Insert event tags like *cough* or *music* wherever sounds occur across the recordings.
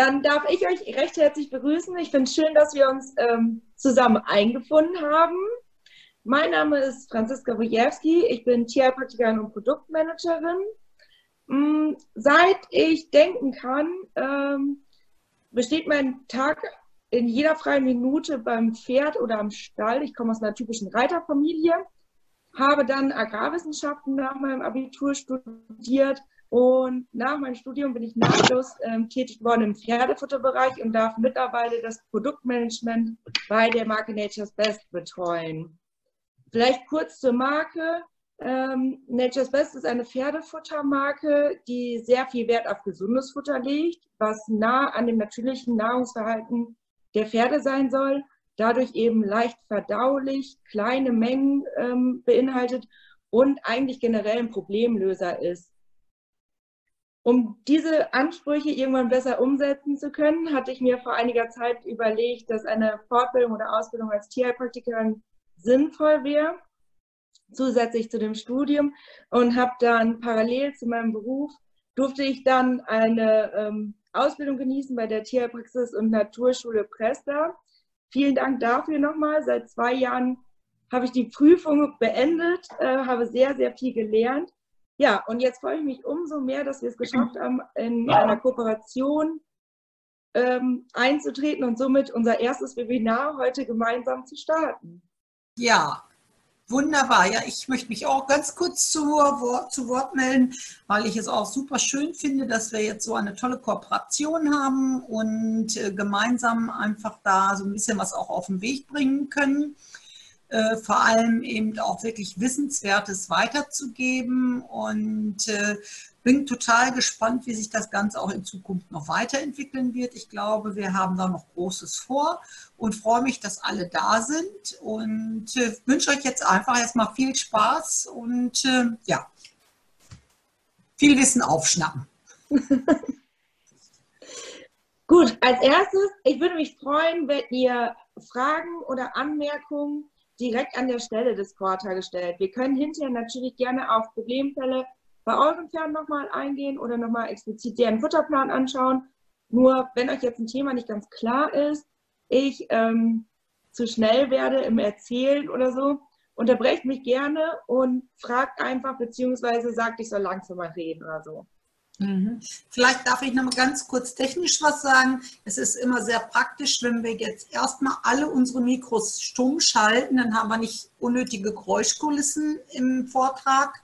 dann darf ich euch recht herzlich begrüßen. Ich finde es schön, dass wir uns ähm, zusammen eingefunden haben. Mein Name ist Franziska Wojewski. Ich bin Tierpraktikerin und Produktmanagerin. Mm, seit ich denken kann, ähm, besteht mein Tag in jeder freien Minute beim Pferd oder am Stall. Ich komme aus einer typischen Reiterfamilie, habe dann Agrarwissenschaften nach meinem Abitur studiert und nach meinem Studium bin ich nahtlos ähm, tätig geworden im Pferdefutterbereich und darf mittlerweile das Produktmanagement bei der Marke Nature's Best betreuen. Vielleicht kurz zur Marke. Ähm, Nature's Best ist eine Pferdefuttermarke, die sehr viel Wert auf gesundes Futter legt, was nah an dem natürlichen Nahrungsverhalten der Pferde sein soll, dadurch eben leicht verdaulich, kleine Mengen ähm, beinhaltet und eigentlich generell ein Problemlöser ist. Um diese Ansprüche irgendwann besser umsetzen zu können, hatte ich mir vor einiger Zeit überlegt, dass eine Fortbildung oder Ausbildung als Tierheilpraktikerin sinnvoll wäre, zusätzlich zu dem Studium. Und habe dann parallel zu meinem Beruf, durfte ich dann eine ähm, Ausbildung genießen bei der Tierpraxis und Naturschule Presta. Vielen Dank dafür nochmal. Seit zwei Jahren habe ich die Prüfung beendet, äh, habe sehr, sehr viel gelernt ja, und jetzt freue ich mich umso mehr, dass wir es geschafft haben, in einer Kooperation ähm, einzutreten und somit unser erstes Webinar heute gemeinsam zu starten. Ja, wunderbar. Ja, ich möchte mich auch ganz kurz zu Wort, zu Wort melden, weil ich es auch super schön finde, dass wir jetzt so eine tolle Kooperation haben und äh, gemeinsam einfach da so ein bisschen was auch auf den Weg bringen können. Äh, vor allem eben auch wirklich Wissenswertes weiterzugeben und äh, bin total gespannt, wie sich das Ganze auch in Zukunft noch weiterentwickeln wird. Ich glaube, wir haben da noch Großes vor und freue mich, dass alle da sind und äh, wünsche euch jetzt einfach erstmal viel Spaß und äh, ja, viel Wissen aufschnappen. *laughs* Gut, als erstes, ich würde mich freuen, wenn ihr Fragen oder Anmerkungen direkt an der Stelle des Quarter gestellt. Wir können hinterher natürlich gerne auf Problemfälle bei euren Pferden nochmal eingehen oder nochmal explizit deren Futterplan anschauen. Nur wenn euch jetzt ein Thema nicht ganz klar ist, ich ähm, zu schnell werde im Erzählen oder so, unterbrecht mich gerne und fragt einfach, beziehungsweise sagt, ich soll langsamer reden oder so. Mhm. Vielleicht darf ich noch mal ganz kurz technisch was sagen. Es ist immer sehr praktisch, wenn wir jetzt erstmal alle unsere Mikros stumm schalten, dann haben wir nicht unnötige Geräuschkulissen im Vortrag.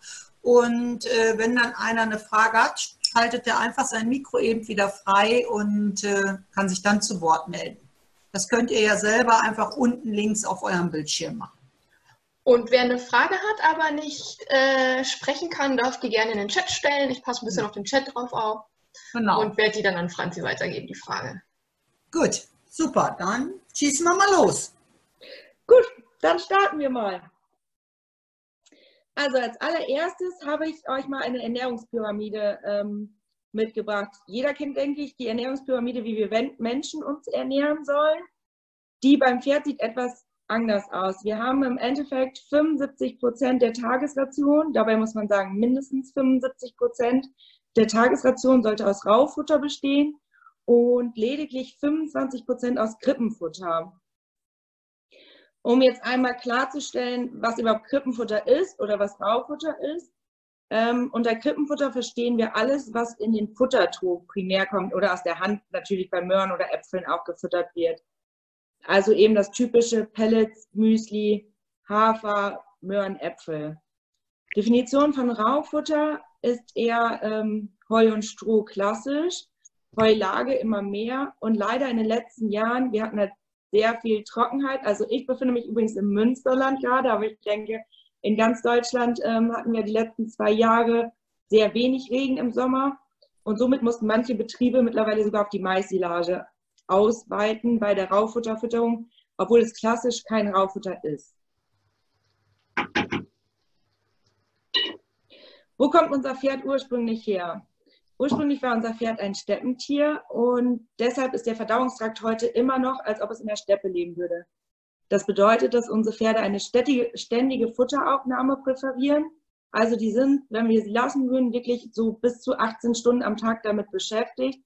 Und äh, wenn dann einer eine Frage hat, schaltet er einfach sein Mikro eben wieder frei und äh, kann sich dann zu Wort melden. Das könnt ihr ja selber einfach unten links auf eurem Bildschirm machen. Und wer eine Frage hat, aber nicht äh, sprechen kann, darf die gerne in den Chat stellen. Ich passe ein bisschen auf den Chat drauf auf. Genau. Und werde die dann an Franzi weitergeben, die Frage. Gut, super. Dann schießen wir mal los. Gut, dann starten wir mal. Also als allererstes habe ich euch mal eine Ernährungspyramide ähm, mitgebracht. Jeder kennt, denke ich, die Ernährungspyramide, wie wir Menschen uns ernähren sollen. Die beim Pferd sieht etwas anders aus. Wir haben im Endeffekt 75 Prozent der Tagesration, dabei muss man sagen, mindestens 75 Prozent der Tagesration sollte aus Raufutter bestehen und lediglich 25 Prozent aus Krippenfutter. Um jetzt einmal klarzustellen, was überhaupt Krippenfutter ist oder was Raufutter ist. Ähm, unter Krippenfutter verstehen wir alles, was in den Futtertrog primär kommt oder aus der Hand natürlich bei Möhren oder Äpfeln auch gefüttert wird. Also eben das typische Pellets, Müsli, Hafer, Möhren, Äpfel. Definition von Raufutter ist eher ähm, Heu und Stroh klassisch, Heulage immer mehr und leider in den letzten Jahren, wir hatten halt sehr viel Trockenheit. Also ich befinde mich übrigens im Münsterland gerade, aber ich denke, in ganz Deutschland ähm, hatten wir die letzten zwei Jahre sehr wenig Regen im Sommer und somit mussten manche Betriebe mittlerweile sogar auf die Maissilage ausweiten bei der Raufutterfütterung, obwohl es klassisch kein Raufutter ist. Wo kommt unser Pferd ursprünglich her? Ursprünglich war unser Pferd ein Steppentier und deshalb ist der Verdauungstrakt heute immer noch, als ob es in der Steppe leben würde. Das bedeutet, dass unsere Pferde eine ständige Futteraufnahme präferieren. Also die sind, wenn wir sie lassen würden, wirklich so bis zu 18 Stunden am Tag damit beschäftigt,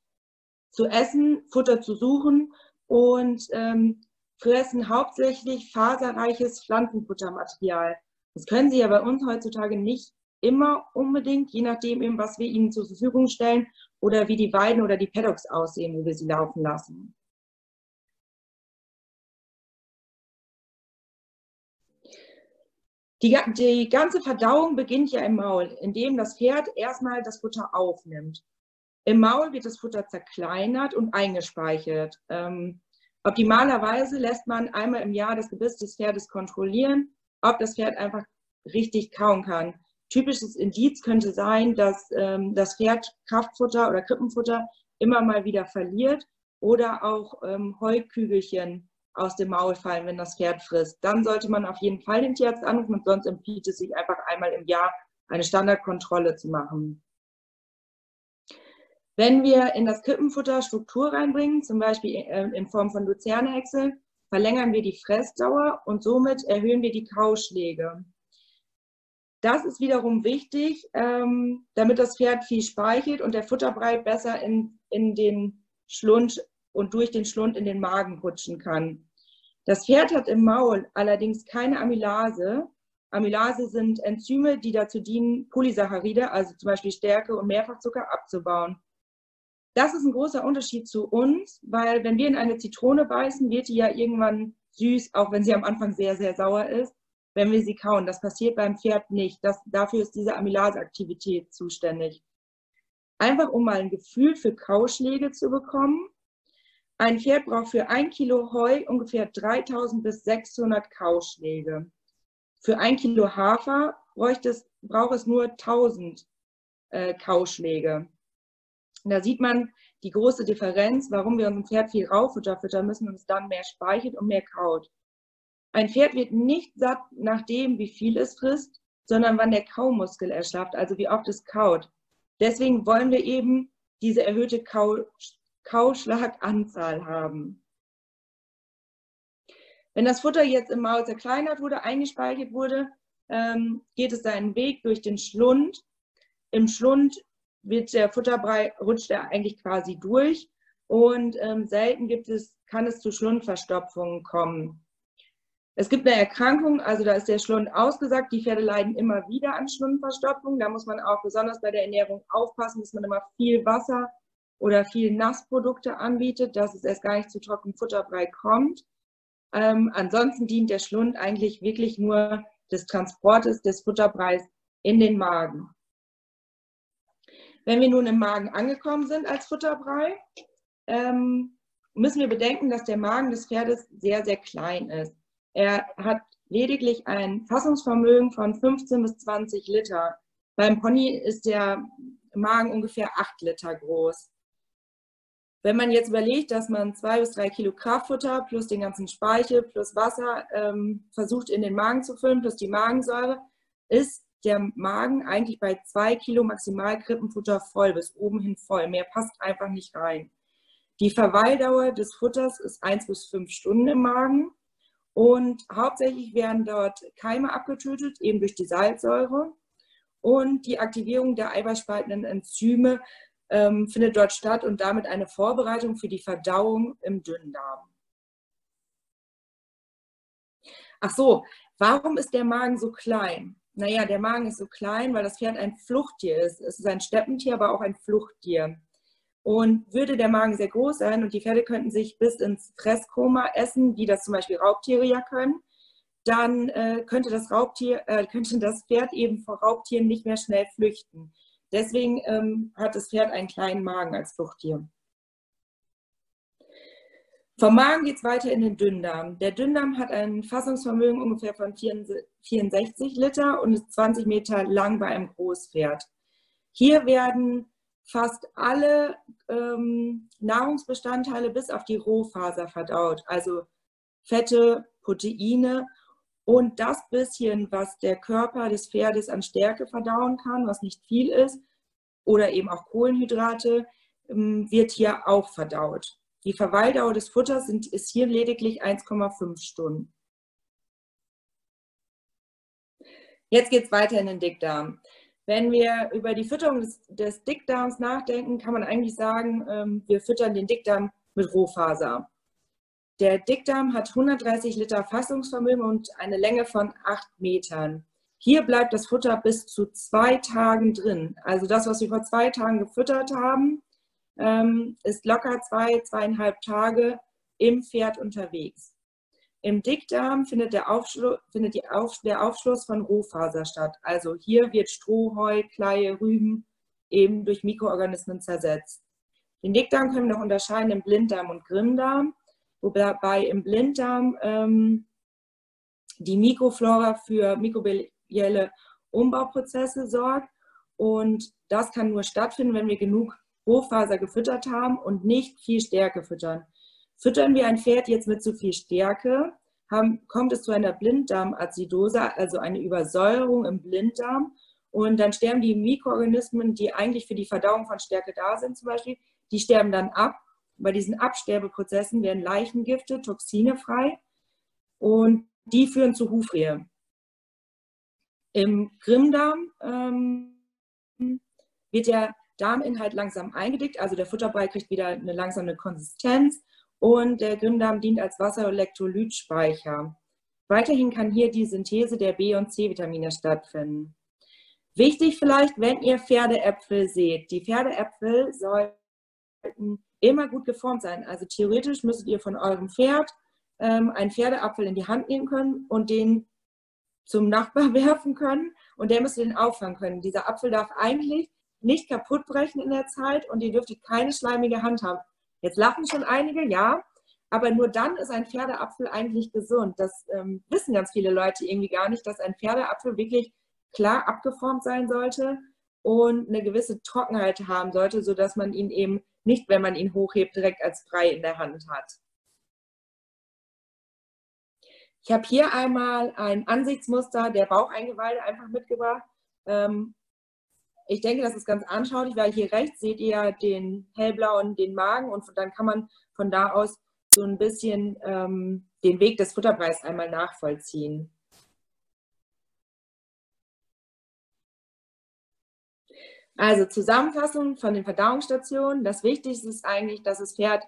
zu essen, Futter zu suchen und ähm, fressen hauptsächlich faserreiches Pflanzenfuttermaterial. Das können sie ja bei uns heutzutage nicht immer unbedingt, je nachdem eben, was wir ihnen zur Verfügung stellen oder wie die Weiden oder die Paddocks aussehen, wo wir sie laufen lassen. Die, die ganze Verdauung beginnt ja im Maul, indem das Pferd erstmal das Futter aufnimmt. Im Maul wird das Futter zerkleinert und eingespeichert. Ähm, optimalerweise lässt man einmal im Jahr das Gebiss des Pferdes kontrollieren, ob das Pferd einfach richtig kauen kann. Typisches Indiz könnte sein, dass ähm, das Pferd Kraftfutter oder Krippenfutter immer mal wieder verliert oder auch ähm, Heukügelchen aus dem Maul fallen, wenn das Pferd frisst. Dann sollte man auf jeden Fall den Tierarzt anrufen und sonst empfiehlt es sich einfach einmal im Jahr eine Standardkontrolle zu machen. Wenn wir in das Krippenfutter Struktur reinbringen, zum Beispiel äh, in Form von Luzernehäcksel, verlängern wir die Fressdauer und somit erhöhen wir die Kauschläge. Das ist wiederum wichtig, ähm, damit das Pferd viel speichelt und der Futterbrei besser in, in den Schlund und durch den Schlund in den Magen rutschen kann. Das Pferd hat im Maul allerdings keine Amylase. Amylase sind Enzyme, die dazu dienen, Polysaccharide, also zum Beispiel Stärke und Mehrfachzucker, abzubauen. Das ist ein großer Unterschied zu uns, weil wenn wir in eine Zitrone beißen, wird die ja irgendwann süß, auch wenn sie am Anfang sehr, sehr sauer ist, wenn wir sie kauen. Das passiert beim Pferd nicht. Das, dafür ist diese Amylaseaktivität zuständig. Einfach um mal ein Gefühl für Kauschläge zu bekommen. Ein Pferd braucht für ein Kilo Heu ungefähr 3000 bis 600 Kauschläge. Für ein Kilo Hafer es, braucht es nur 1000 äh, Kauschläge. Und da sieht man die große Differenz, warum wir unserem Pferd viel Raufutter füttern müssen und es dann mehr speichert und mehr kaut. Ein Pferd wird nicht satt nach dem, wie viel es frisst, sondern wann der Kaumuskel erschlafft, also wie oft es kaut. Deswegen wollen wir eben diese erhöhte Kau Kauschlaganzahl haben. Wenn das Futter jetzt im Maul zerkleinert wurde, eingespeichert wurde, ähm, geht es seinen Weg durch den Schlund. Im Schlund wird der Futterbrei, rutscht er eigentlich quasi durch und ähm, selten gibt es, kann es zu Schlundverstopfungen kommen. Es gibt eine Erkrankung, also da ist der Schlund ausgesagt. Die Pferde leiden immer wieder an Schlundverstopfung. Da muss man auch besonders bei der Ernährung aufpassen, dass man immer viel Wasser oder viel Nassprodukte anbietet, dass es erst gar nicht zu trockenem Futterbrei kommt. Ähm, ansonsten dient der Schlund eigentlich wirklich nur des Transportes des Futterbreis in den Magen. Wenn wir nun im Magen angekommen sind als Futterbrei, ähm, müssen wir bedenken, dass der Magen des Pferdes sehr, sehr klein ist. Er hat lediglich ein Fassungsvermögen von 15 bis 20 Liter. Beim Pony ist der Magen ungefähr 8 Liter groß. Wenn man jetzt überlegt, dass man zwei bis drei Kilo Kraftfutter plus den ganzen Speichel plus Wasser ähm, versucht in den Magen zu füllen, plus die Magensäure, ist der Magen eigentlich bei zwei Kilo maximal Krippenfutter voll, bis oben hin voll. Mehr passt einfach nicht rein. Die Verweildauer des Futters ist eins bis fünf Stunden im Magen und hauptsächlich werden dort Keime abgetötet, eben durch die Salzsäure. Und die Aktivierung der eiweißspaltenden Enzyme ähm, findet dort statt und damit eine Vorbereitung für die Verdauung im Dünndarm. Ach so, warum ist der Magen so klein? Naja, der Magen ist so klein, weil das Pferd ein Fluchttier ist. Es ist ein Steppentier, aber auch ein Fluchttier. Und würde der Magen sehr groß sein und die Pferde könnten sich bis ins Fresskoma essen, wie das zum Beispiel Raubtiere ja können, dann äh, könnte, das Raubtier, äh, könnte das Pferd eben vor Raubtieren nicht mehr schnell flüchten. Deswegen ähm, hat das Pferd einen kleinen Magen als Fluchttier. Vom Magen geht es weiter in den Dünndarm. Der Dünndarm hat ein Fassungsvermögen ungefähr von 64 Liter und ist 20 Meter lang bei einem Großpferd. Hier werden fast alle ähm, Nahrungsbestandteile bis auf die Rohfaser verdaut, also Fette, Proteine und das bisschen, was der Körper des Pferdes an Stärke verdauen kann, was nicht viel ist, oder eben auch Kohlenhydrate, ähm, wird hier auch verdaut. Die Verweildauer des Futters sind, ist hier lediglich 1,5 Stunden. Jetzt geht es weiter in den Dickdarm. Wenn wir über die Fütterung des, des Dickdarms nachdenken, kann man eigentlich sagen, ähm, wir füttern den Dickdarm mit Rohfaser. Der Dickdarm hat 130 Liter Fassungsvermögen und eine Länge von 8 Metern. Hier bleibt das Futter bis zu zwei Tagen drin. Also das, was wir vor zwei Tagen gefüttert haben, ähm, ist locker zwei, zweieinhalb Tage im Pferd unterwegs. Im Dickdarm findet, der, Aufschlu findet Auf der Aufschluss von Rohfaser statt. Also hier wird Stroh, Heu, Kleie, Rüben eben durch Mikroorganismen zersetzt. Den Dickdarm können wir noch unterscheiden in Blinddarm und Grimmdarm, wobei im Blinddarm ähm, die Mikroflora für mikrobielle Umbauprozesse sorgt. Und das kann nur stattfinden, wenn wir genug Rohfaser gefüttert haben und nicht viel Stärke füttern. Füttern wir ein Pferd jetzt mit zu viel Stärke, haben, kommt es zu einer Blinddarmazidose, also eine Übersäuerung im Blinddarm. Und dann sterben die Mikroorganismen, die eigentlich für die Verdauung von Stärke da sind, zum Beispiel, die sterben dann ab. Bei diesen Absterbeprozessen werden Leichengifte, Toxine frei und die führen zu Hufrehe. Im Grimmdarm ähm, wird der Darminhalt langsam eingedickt, also der Futterbrei kriegt wieder eine langsame Konsistenz und der Grimmdarm dient als Wasserelektrolytspeicher. Weiterhin kann hier die Synthese der B- und C-Vitamine stattfinden. Wichtig vielleicht, wenn ihr Pferdeäpfel seht. Die Pferdeäpfel sollten immer gut geformt sein. Also theoretisch müsstet ihr von eurem Pferd ähm, einen Pferdeapfel in die Hand nehmen können und den zum Nachbar *laughs* werfen können und der müsste den auffangen können. Dieser Apfel darf eigentlich nicht kaputt brechen in der Zeit und ihr dürftet keine schleimige Hand haben. Jetzt lachen schon einige, ja, aber nur dann ist ein Pferdeapfel eigentlich gesund. Das ähm, wissen ganz viele Leute irgendwie gar nicht, dass ein Pferdeapfel wirklich klar abgeformt sein sollte und eine gewisse Trockenheit haben sollte, sodass man ihn eben nicht, wenn man ihn hochhebt, direkt als Brei in der Hand hat. Ich habe hier einmal ein Ansichtsmuster der Baucheingeweide einfach mitgebracht. Ähm, ich denke, das ist ganz anschaulich, weil hier rechts seht ihr den hellblauen, den Magen und dann kann man von da aus so ein bisschen ähm, den Weg des Futterbreis einmal nachvollziehen. Also Zusammenfassung von den Verdauungsstationen. Das Wichtigste ist eigentlich, dass das Pferd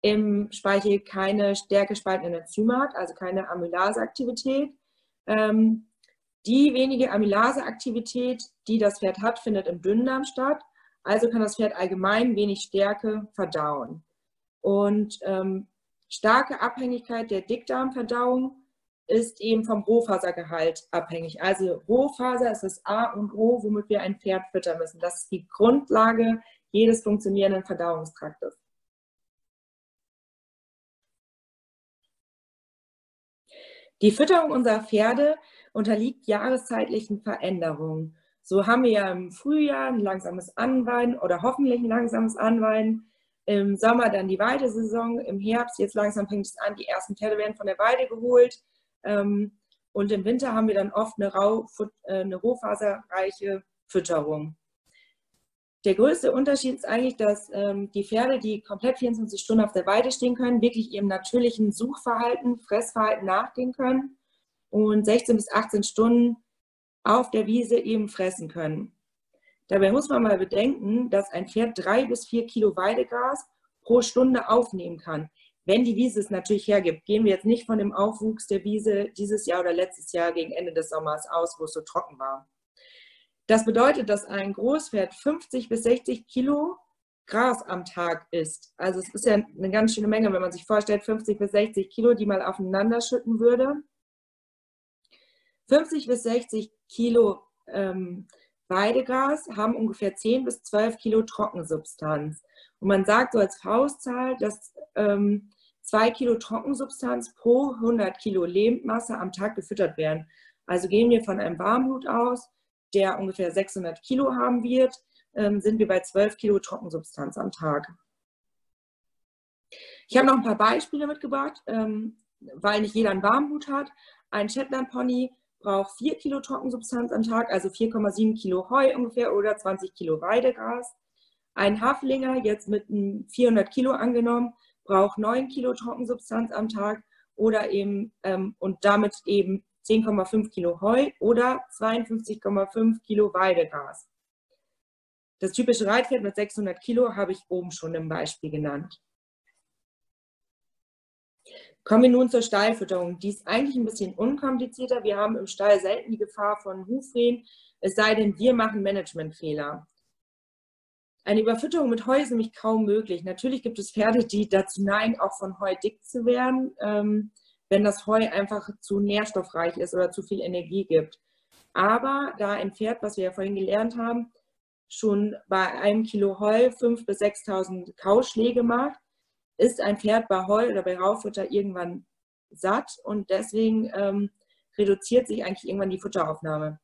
im Speichel keine stärke spaltenden Enzyme hat, also keine Amylaseaktivität. Ähm, die wenige Amylaseaktivität, die das Pferd hat, findet im Dünndarm statt. Also kann das Pferd allgemein wenig Stärke verdauen. Und ähm, starke Abhängigkeit der Dickdarmverdauung ist eben vom Rohfasergehalt abhängig. Also Rohfaser ist das A und O, womit wir ein Pferd füttern müssen. Das ist die Grundlage jedes funktionierenden Verdauungstraktes. Die Fütterung unserer Pferde unterliegt jahreszeitlichen Veränderungen. So haben wir ja im Frühjahr ein langsames Anweiden oder hoffentlich ein langsames Anweiden. Im Sommer dann die Weidesaison, im Herbst jetzt langsam fängt es an, die ersten Pferde werden von der Weide geholt. Ähm, und im Winter haben wir dann oft eine, Rau, äh, eine rohfaserreiche Fütterung. Der größte Unterschied ist eigentlich, dass ähm, die Pferde, die komplett 24 Stunden auf der Weide stehen können, wirklich ihrem natürlichen Suchverhalten, Fressverhalten nachgehen können und 16 bis 18 Stunden auf der Wiese eben fressen können. Dabei muss man mal bedenken, dass ein Pferd drei bis vier Kilo Weidegras pro Stunde aufnehmen kann. Wenn die Wiese es natürlich hergibt, gehen wir jetzt nicht von dem Aufwuchs der Wiese dieses Jahr oder letztes Jahr gegen Ende des Sommers aus, wo es so trocken war. Das bedeutet, dass ein Großpferd 50 bis 60 Kilo Gras am Tag isst. Also es ist ja eine ganz schöne Menge, wenn man sich vorstellt, 50 bis 60 Kilo, die mal aufeinander schütten würde. 50 bis 60 Kilo ähm, Weidegras haben ungefähr 10 bis 12 Kilo Trockensubstanz. Und man sagt so als Faustzahl, dass ähm, 2 Kilo Trockensubstanz pro 100 Kilo Lebendmasse am Tag gefüttert werden. Also gehen wir von einem Warmhut aus, der ungefähr 600 Kilo haben wird, ähm, sind wir bei 12 Kilo Trockensubstanz am Tag. Ich habe noch ein paar Beispiele mitgebracht, ähm, weil nicht jeder einen Warmhut hat. Ein Shetland Pony braucht 4 Kilo Trockensubstanz am Tag, also 4,7 Kilo Heu ungefähr oder 20 Kilo Weidegras. Ein Haflinger, jetzt mit 400 Kilo angenommen, braucht 9 Kilo Trockensubstanz am Tag oder eben ähm, und damit eben 10,5 Kilo Heu oder 52,5 Kilo Weidegras. Das typische Reitpferd mit 600 Kilo habe ich oben schon im Beispiel genannt. Kommen wir nun zur Stallfütterung. Die ist eigentlich ein bisschen unkomplizierter. Wir haben im Stall selten die Gefahr von Hufrehen, es sei denn, wir machen Managementfehler. Eine Überfütterung mit Heu ist nämlich kaum möglich. Natürlich gibt es Pferde, die dazu neigen, auch von Heu dick zu werden, ähm, wenn das Heu einfach zu nährstoffreich ist oder zu viel Energie gibt. Aber da ein Pferd, was wir ja vorhin gelernt haben, schon bei einem Kilo Heu 5.000 bis 6.000 Kauschläge macht, ist ein Pferd bei Heu oder bei Rauffutter irgendwann satt und deswegen ähm, reduziert sich eigentlich irgendwann die Futteraufnahme.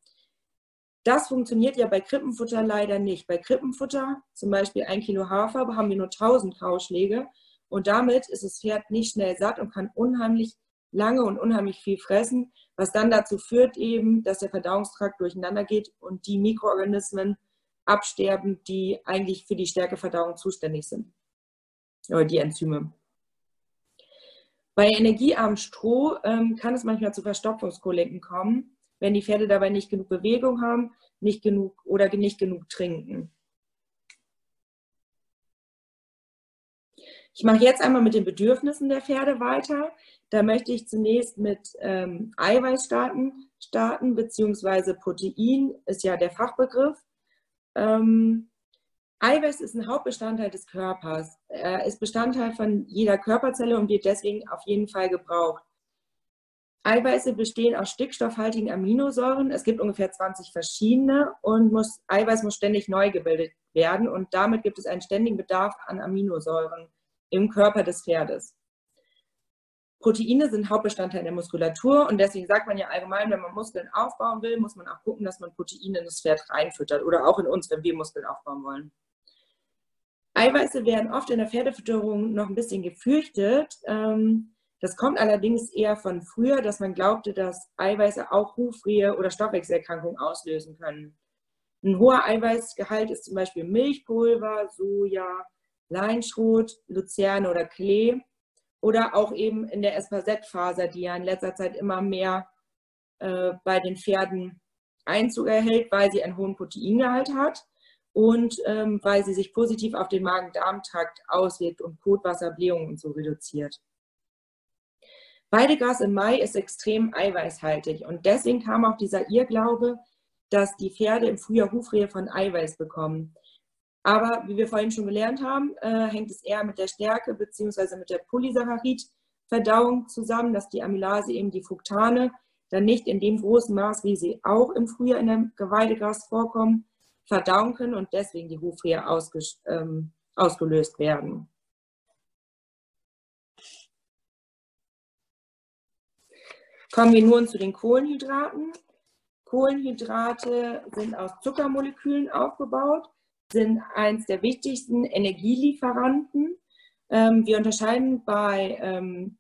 Das funktioniert ja bei Krippenfutter leider nicht. Bei Krippenfutter, zum Beispiel ein Kilo Hafer, haben wir nur 1000 Kauschläge und damit ist das Pferd nicht schnell satt und kann unheimlich lange und unheimlich viel fressen, was dann dazu führt eben, dass der Verdauungstrakt durcheinander geht und die Mikroorganismen absterben, die eigentlich für die Stärkeverdauung zuständig sind. Oder die Enzyme. Bei energiearmem Stroh ähm, kann es manchmal zu Verstopfungskoliken kommen, wenn die Pferde dabei nicht genug Bewegung haben, nicht genug oder nicht genug trinken. Ich mache jetzt einmal mit den Bedürfnissen der Pferde weiter. Da möchte ich zunächst mit ähm, Eiweiß starten, starten, beziehungsweise Protein ist ja der Fachbegriff. Ähm, Eiweiß ist ein Hauptbestandteil des Körpers. Er ist Bestandteil von jeder Körperzelle und wird deswegen auf jeden Fall gebraucht. Eiweiße bestehen aus stickstoffhaltigen Aminosäuren. Es gibt ungefähr 20 verschiedene und muss, Eiweiß muss ständig neu gebildet werden und damit gibt es einen ständigen Bedarf an Aminosäuren im Körper des Pferdes. Proteine sind Hauptbestandteil der Muskulatur und deswegen sagt man ja allgemein, wenn man Muskeln aufbauen will, muss man auch gucken, dass man Proteine in das Pferd reinfüttert oder auch in uns, wenn wir Muskeln aufbauen wollen. Eiweiße werden oft in der Pferdefütterung noch ein bisschen gefürchtet. Ähm, das kommt allerdings eher von früher, dass man glaubte, dass Eiweiße auch Hufrehe oder Stoffwechselerkrankungen auslösen können. Ein hoher Eiweißgehalt ist zum Beispiel Milchpulver, Soja, Leinschrot, Luzerne oder Klee oder auch eben in der Espasette-Faser, die ja in letzter Zeit immer mehr äh, bei den Pferden Einzug erhält, weil sie einen hohen Proteingehalt hat und ähm, weil sie sich positiv auf den Magen-Darm-Trakt auswirkt und Kotwasser, Blähungen und so reduziert. Weidegras im Mai ist extrem eiweißhaltig und deswegen kam auch dieser Irrglaube, dass die Pferde im Frühjahr Hufrehe von Eiweiß bekommen. Aber wie wir vorhin schon gelernt haben, äh, hängt es eher mit der Stärke bzw. mit der Polysaccharid-Verdauung zusammen, dass die Amylase eben die Fructane dann nicht in dem großen Maß, wie sie auch im Frühjahr in dem Geweidegras vorkommen, verdauen können und deswegen die Hufrehe ähm, ausgelöst werden. Kommen wir nun zu den Kohlenhydraten. Kohlenhydrate sind aus Zuckermolekülen aufgebaut sind eines der wichtigsten Energielieferanten. Ähm, wir unterscheiden bei ähm,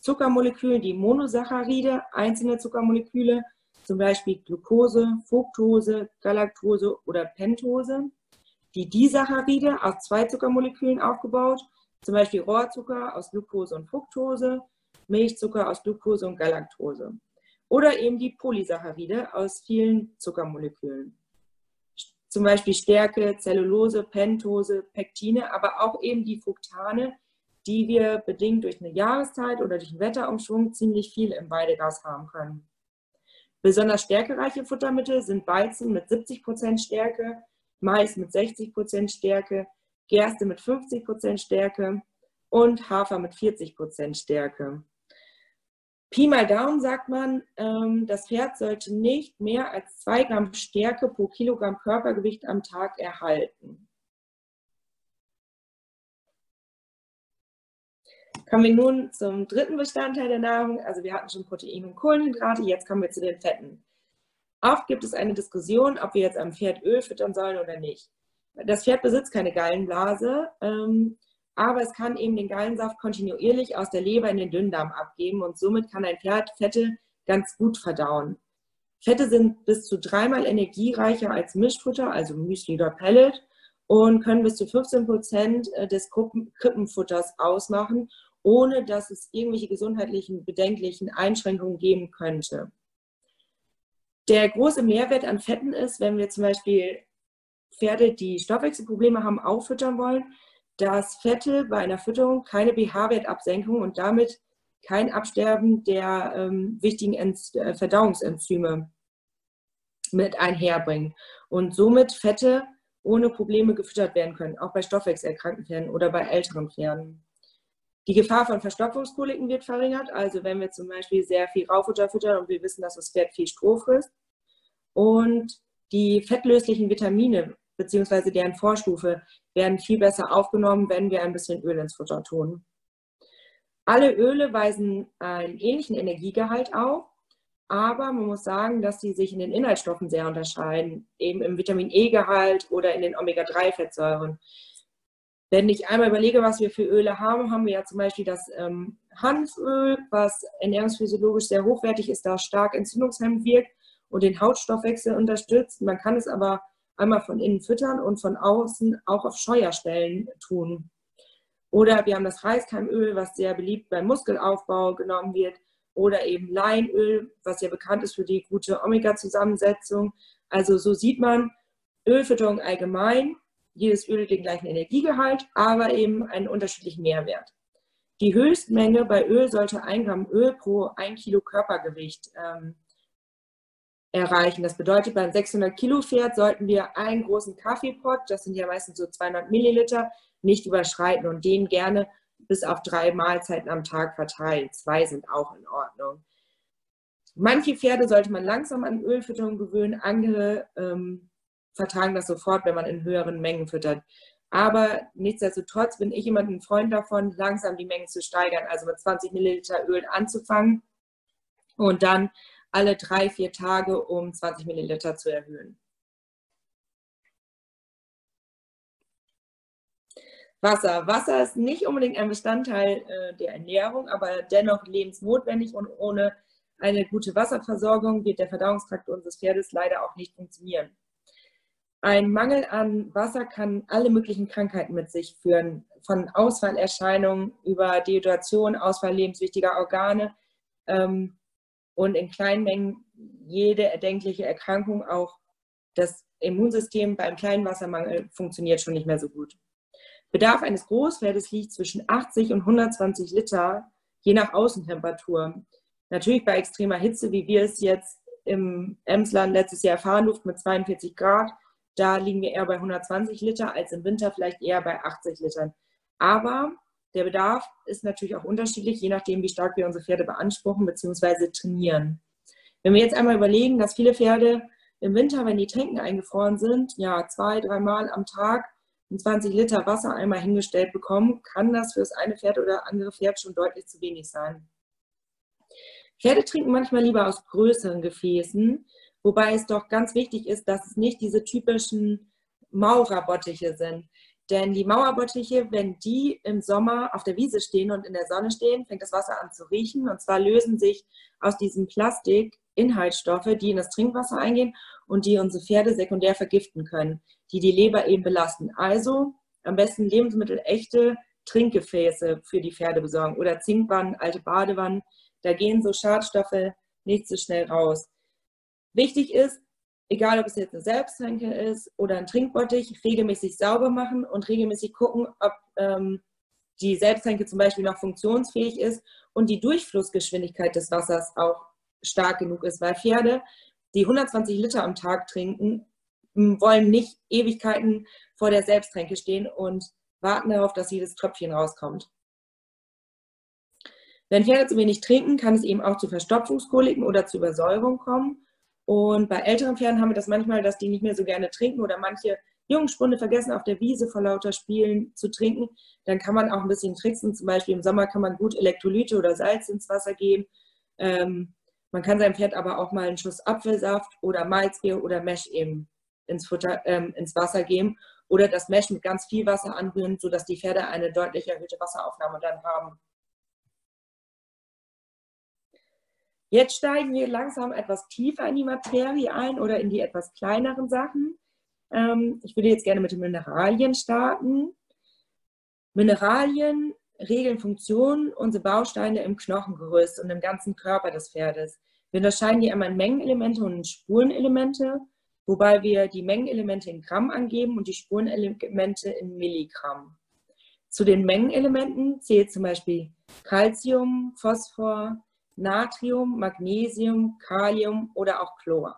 Zuckermolekülen die Monosaccharide, einzelne Zuckermoleküle, zum Beispiel Glucose, Fructose, Galaktose oder Pentose. Die Disaccharide aus zwei Zuckermolekülen aufgebaut, zum Beispiel Rohrzucker aus Glucose und Fructose, Milchzucker aus Glucose und Galaktose. Oder eben die Polysaccharide aus vielen Zuckermolekülen zum Beispiel Stärke, Zellulose, Pentose, Pektine, aber auch eben die Fructane, die wir bedingt durch eine Jahreszeit oder durch einen Wetterumschwung ziemlich viel im Weidegas haben können. Besonders stärkereiche Futtermittel sind Weizen mit 70% Stärke, Mais mit 60% Stärke, Gerste mit 50% Stärke und Hafer mit 40% Stärke. Pi mal Daumen sagt man, ähm, das Pferd sollte nicht mehr als 2 Gramm Stärke pro Kilogramm Körpergewicht am Tag erhalten. Kommen wir nun zum dritten Bestandteil der Nahrung. Also wir hatten schon Proteine und Kohlenhydrate, jetzt kommen wir zu den Fetten. Oft gibt es eine Diskussion, ob wir jetzt am Pferd Öl füttern sollen oder nicht. Das Pferd besitzt keine Gallenblase. Ähm, aber es kann eben den Gallensaft kontinuierlich aus der Leber in den Dünndarm abgeben und somit kann ein Pferd Fette ganz gut verdauen. Fette sind bis zu dreimal energiereicher als Mischfutter, also Müsli oder Pellet, und können bis zu 15 Prozent äh, des Krippenfutters ausmachen, ohne dass es irgendwelche gesundheitlichen bedenklichen Einschränkungen geben könnte. Der große Mehrwert an Fetten ist, wenn wir zum Beispiel Pferde, die Stoffwechselprobleme haben, auffüttern wollen, dass Fette bei einer Fütterung keine pH-Wertabsenkung und damit kein Absterben der ähm, wichtigen Ent äh, Verdauungsenzyme mit einherbringen und somit Fette ohne Probleme gefüttert werden können, auch bei stoffwechselerkrankten Pferden oder bei älteren Pferden. Die Gefahr von Verstopfungskoliken wird verringert, also wenn wir zum Beispiel sehr viel Raufutter füttern und wir wissen, dass das Pferd viel Stroh frisst. Und die fettlöslichen Vitamine bzw. deren Vorstufe werden viel besser aufgenommen, wenn wir ein bisschen Öl ins Futter tun. Alle Öle weisen einen ähnlichen Energiegehalt auf, aber man muss sagen, dass sie sich in den Inhaltsstoffen sehr unterscheiden, eben im Vitamin E-Gehalt oder in den Omega-3-Fettsäuren. Wenn ich einmal überlege, was wir für Öle haben, haben wir ja zum Beispiel das ähm, Hanföl, was ernährungsphysiologisch sehr hochwertig ist, da stark entzündungshemmend wirkt und den Hautstoffwechsel unterstützt. Man kann es aber einmal von innen füttern und von außen auch auf Scheuerstellen tun. Oder wir haben das Reiskeimöl, was sehr beliebt beim Muskelaufbau genommen wird. Oder eben Leinöl, was ja bekannt ist für die gute Omega-Zusammensetzung. Also so sieht man Ölfütterung allgemein. Jedes Öl den gleichen Energiegehalt, aber eben einen unterschiedlichen Mehrwert. Die Höchstmenge bei Öl sollte 1 Gramm Öl pro 1 Kilo Körpergewicht ähm, erreichen. Das bedeutet, beim 600 Kilo Pferd sollten wir einen großen Kaffeepot, das sind ja meistens so 200 Milliliter, nicht überschreiten und den gerne bis auf drei Mahlzeiten am Tag verteilen. Zwei sind auch in Ordnung. Manche Pferde sollte man langsam an Ölfütterung gewöhnen, andere ähm, vertragen das sofort, wenn man in höheren Mengen füttert. Aber nichtsdestotrotz bin ich immer ein Freund davon, langsam die Mengen zu steigern, also mit 20 Milliliter Öl anzufangen und dann alle drei, vier Tage um 20 Milliliter zu erhöhen. Wasser. Wasser ist nicht unbedingt ein Bestandteil äh, der Ernährung, aber dennoch lebensnotwendig und ohne eine gute Wasserversorgung wird der Verdauungstrakt unseres Pferdes leider auch nicht funktionieren. Ein Mangel an Wasser kann alle möglichen Krankheiten mit sich führen, von Ausfallerscheinungen über Dehydration, Ausfall lebenswichtiger Organe ähm, und in kleinen Mengen jede erdenkliche Erkrankung, auch das Immunsystem beim kleinen Wassermangel funktioniert schon nicht mehr so gut. Bedarf eines Großpferdes liegt zwischen 80 und 120 Liter, je nach Außentemperatur. Natürlich bei extremer Hitze, wie wir es jetzt im Emsland letztes Jahr erfahren durften mit 42 Grad, da liegen wir eher bei 120 Liter, als im Winter vielleicht eher bei 80 Litern. Aber der Bedarf ist natürlich auch unterschiedlich, je nachdem, wie stark wir unsere Pferde beanspruchen bzw. trainieren. Wenn wir jetzt einmal überlegen, dass viele Pferde im Winter, wenn die Tränken eingefroren sind, ja, zwei, dreimal am Tag einen 20 Liter Wasser einmal hingestellt bekommen, kann das für das eine Pferd oder andere Pferd schon deutlich zu wenig sein. Pferde trinken manchmal lieber aus größeren Gefäßen, wobei es doch ganz wichtig ist, dass es nicht diese typischen Maurerbottiche sind. Denn die Mauerbottiche, wenn die im Sommer auf der Wiese stehen und in der Sonne stehen, fängt das Wasser an zu riechen. Und zwar lösen sich aus diesem Plastik Inhaltsstoffe, die in das Trinkwasser eingehen und die unsere Pferde sekundär vergiften können, die die Leber eben belasten. Also am besten lebensmittelechte Trinkgefäße für die Pferde besorgen oder Zinkwannen, alte Badewannen. Da gehen so Schadstoffe nicht so schnell raus. Wichtig ist, egal ob es jetzt eine Selbsttränke ist oder ein Trinkbottich, regelmäßig sauber machen und regelmäßig gucken, ob ähm, die Selbsttränke zum Beispiel noch funktionsfähig ist und die Durchflussgeschwindigkeit des Wassers auch stark genug ist, weil Pferde, die 120 Liter am Tag trinken, wollen nicht Ewigkeiten vor der Selbsttränke stehen und warten darauf, dass jedes Tröpfchen rauskommt. Wenn Pferde zu wenig trinken, kann es eben auch zu Verstopfungskoliken oder zu Übersäuerung kommen. Und bei älteren Pferden haben wir das manchmal, dass die nicht mehr so gerne trinken oder manche Jungspunde vergessen auf der Wiese vor lauter Spielen zu trinken. Dann kann man auch ein bisschen tricksen. Zum Beispiel im Sommer kann man gut Elektrolyte oder Salz ins Wasser geben. Ähm, man kann seinem Pferd aber auch mal einen Schuss Apfelsaft oder Malzbier oder Mesh eben ins, Futter, ähm, ins Wasser geben oder das Mesh mit ganz viel Wasser anrühren, sodass die Pferde eine deutlich erhöhte Wasseraufnahme dann haben. Jetzt steigen wir langsam etwas tiefer in die Materie ein oder in die etwas kleineren Sachen. Ähm, ich würde jetzt gerne mit den Mineralien starten. Mineralien regeln Funktionen, unsere Bausteine im Knochengerüst und im ganzen Körper des Pferdes. Wir unterscheiden die einmal in Mengenelemente und in Spurenelemente, wobei wir die Mengenelemente in Gramm angeben und die Spurenelemente in Milligramm. Zu den Mengenelementen zählt zum Beispiel Calcium, Phosphor, Natrium, Magnesium, Kalium oder auch Chlor.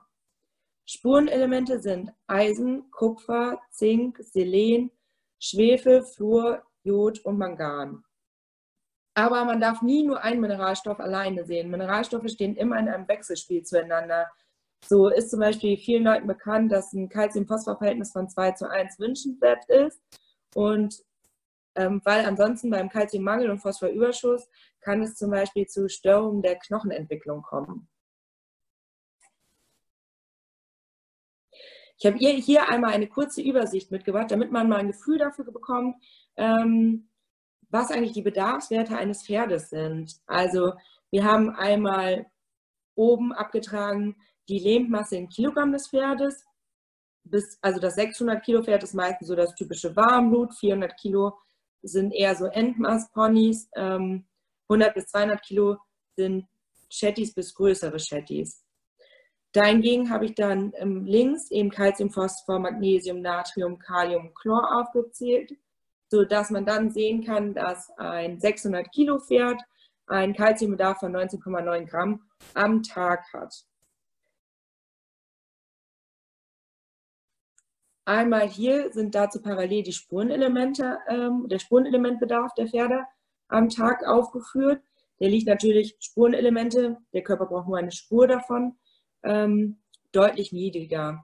Spurenelemente sind Eisen, Kupfer, Zink, Selen, Schwefel, Fluor, Jod und Mangan. Aber man darf nie nur einen Mineralstoff alleine sehen. Mineralstoffe stehen immer in einem Wechselspiel zueinander. So ist zum Beispiel vielen Leuten bekannt, dass ein Calcium-Phosphor-Verhältnis von 2 zu 1 wünschenswert ist. Und ähm, weil ansonsten beim Calciummangel und Phosphorüberschuss kann es zum Beispiel zu Störungen der Knochenentwicklung kommen. Ich habe hier einmal eine kurze Übersicht mitgebracht, damit man mal ein Gefühl dafür bekommt, ähm, was eigentlich die Bedarfswerte eines Pferdes sind. Also wir haben einmal oben abgetragen die Lebendmasse in Kilogramm des Pferdes. Bis, also das 600 Kilo Pferd ist meistens so das typische Warmblut, 400 Kilo sind eher so Endmaß-Ponys, ähm, 100 bis 200 Kilo sind Chattys bis größere Chattys. Dahingegen habe ich dann ähm, links eben Calcium, Phosphor, Magnesium, Natrium, Kalium, Chlor aufgezählt sodass man dann sehen kann, dass ein 600 Kilo Pferd einen Kalziumbedarf von 19,9 Gramm am Tag hat. Einmal hier sind dazu parallel die Spurenelemente, ähm, der Spurenelementbedarf der Pferde am Tag aufgeführt. Der liegt natürlich Spurenelemente, der Körper braucht nur eine Spur davon, ähm, deutlich niedriger.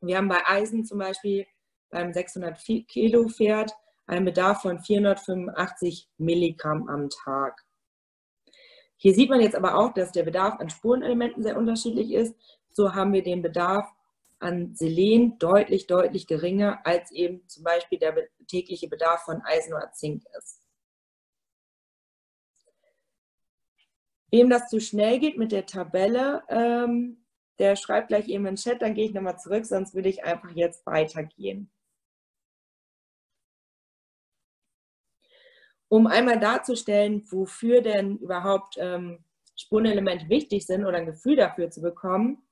Wir haben bei Eisen zum Beispiel beim 600 Kilo Pferd einen Bedarf von 485 Milligramm am Tag. Hier sieht man jetzt aber auch, dass der Bedarf an Spurenelementen sehr unterschiedlich ist. So haben wir den Bedarf an Selen deutlich, deutlich geringer, als eben zum Beispiel der tägliche Bedarf von Eisen oder Zink ist. Wem das zu schnell geht mit der Tabelle, ähm, der schreibt gleich eben in den Chat, dann gehe ich nochmal zurück, sonst würde ich einfach jetzt weitergehen. um einmal darzustellen, wofür denn überhaupt ähm, Spurenelemente wichtig sind oder ein Gefühl dafür zu bekommen,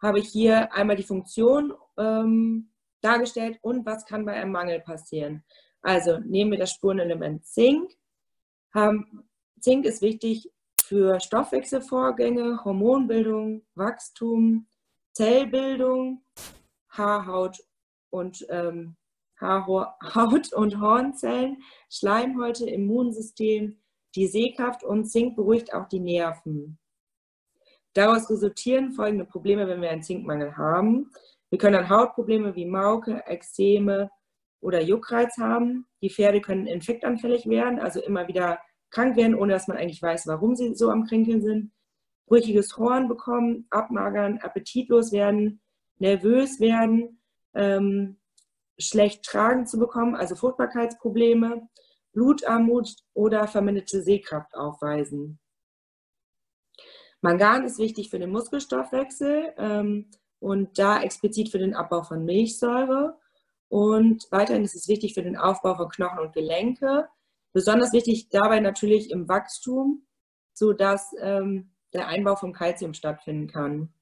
habe ich hier einmal die Funktion ähm, dargestellt und was kann bei einem Mangel passieren. Also nehmen wir das Spurenelement Zink. Haben, Zink ist wichtig für Stoffwechselvorgänge, Hormonbildung, Wachstum, Zellbildung, Haarhaut und ähm, *laughs* Haut- und Hornzellen, Schleimhäute, Immunsystem, die Sehkraft und Zink beruhigt auch die Nerven. Daraus resultieren folgende Probleme, wenn wir einen Zinkmangel haben. Wir können dann Hautprobleme wie Mauke, Ekzeme oder Juckreiz haben. Die Pferde können infektanfällig werden, also immer wieder krank werden, ohne dass man eigentlich weiß, warum sie so am Kränkeln sind. Brüchiges Horn bekommen, abmagern, appetitlos werden, nervös werden, ähm, schlecht tragen zu bekommen, also Fruchtbarkeitsprobleme, Blutarmut oder verminderte Sehkraft aufweisen. Mangan ist wichtig für den Muskelstoffwechsel ähm, und da explizit für den Abbau von Milchsäure. Und weiterhin ist es wichtig für den Aufbau von Knochen und Gelenke. Besonders wichtig dabei natürlich im Wachstum, sodass ähm, der Einbau von Kalzium stattfinden kann.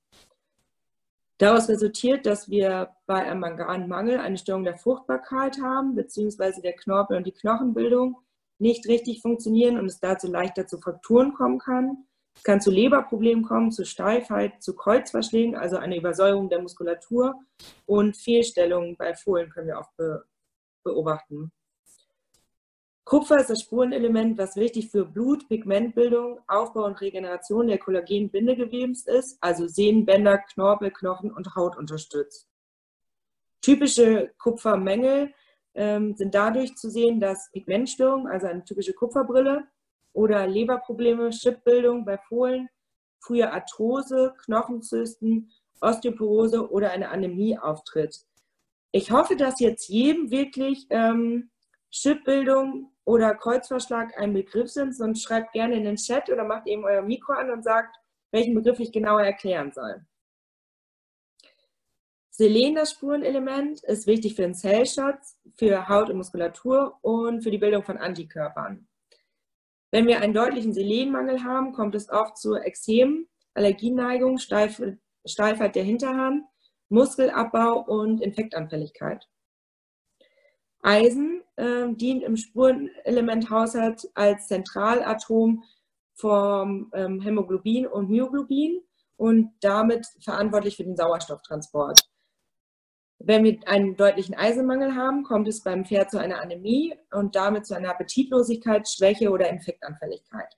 Daraus resultiert, dass wir bei einem Manganmangel eine Störung der Fruchtbarkeit haben, beziehungsweise der Knorpel und die Knochenbildung nicht richtig funktionieren und es dazu leichter zu Frakturen kommen kann. Es kann zu Leberproblemen kommen, zu Steifheit, zu Kreuzverschlägen, also eine Übersäuerung der Muskulatur und Fehlstellungen bei Fohlen können wir oft beobachten. Kupfer ist das Spurenelement, was wichtig für Blut, Pigmentbildung, Aufbau und Regeneration der Kollagenbindegewebens ist, also Sehnen, Bänder, Knorpel, Knochen und Haut unterstützt. Typische Kupfermängel ähm, sind dadurch zu sehen, dass Pigmentstörungen, also eine typische Kupferbrille, oder Leberprobleme, Chipbildung bei Fohlen, frühe Arthrose, Knochenzysten, Osteoporose oder eine Anämie auftritt. Ich hoffe, dass jetzt jedem wirklich ähm, Chipbildung oder Kreuzverschlag ein Begriff sind, sonst schreibt gerne in den Chat oder macht eben euer Mikro an und sagt, welchen Begriff ich genauer erklären soll. Selen, das Spurenelement, ist wichtig für den Zellschutz, für Haut und Muskulatur und für die Bildung von Antikörpern. Wenn wir einen deutlichen Selenmangel haben, kommt es oft zu Ekzemen, Allergieneigung, Steif Steifheit der Hinterhand, Muskelabbau und Infektanfälligkeit. Eisen äh, dient im Spurenelementhaushalt als Zentralatom vom ähm, Hämoglobin und Myoglobin und damit verantwortlich für den Sauerstofftransport. Wenn wir einen deutlichen Eisenmangel haben, kommt es beim Pferd zu einer Anämie und damit zu einer Appetitlosigkeit, Schwäche oder Infektanfälligkeit.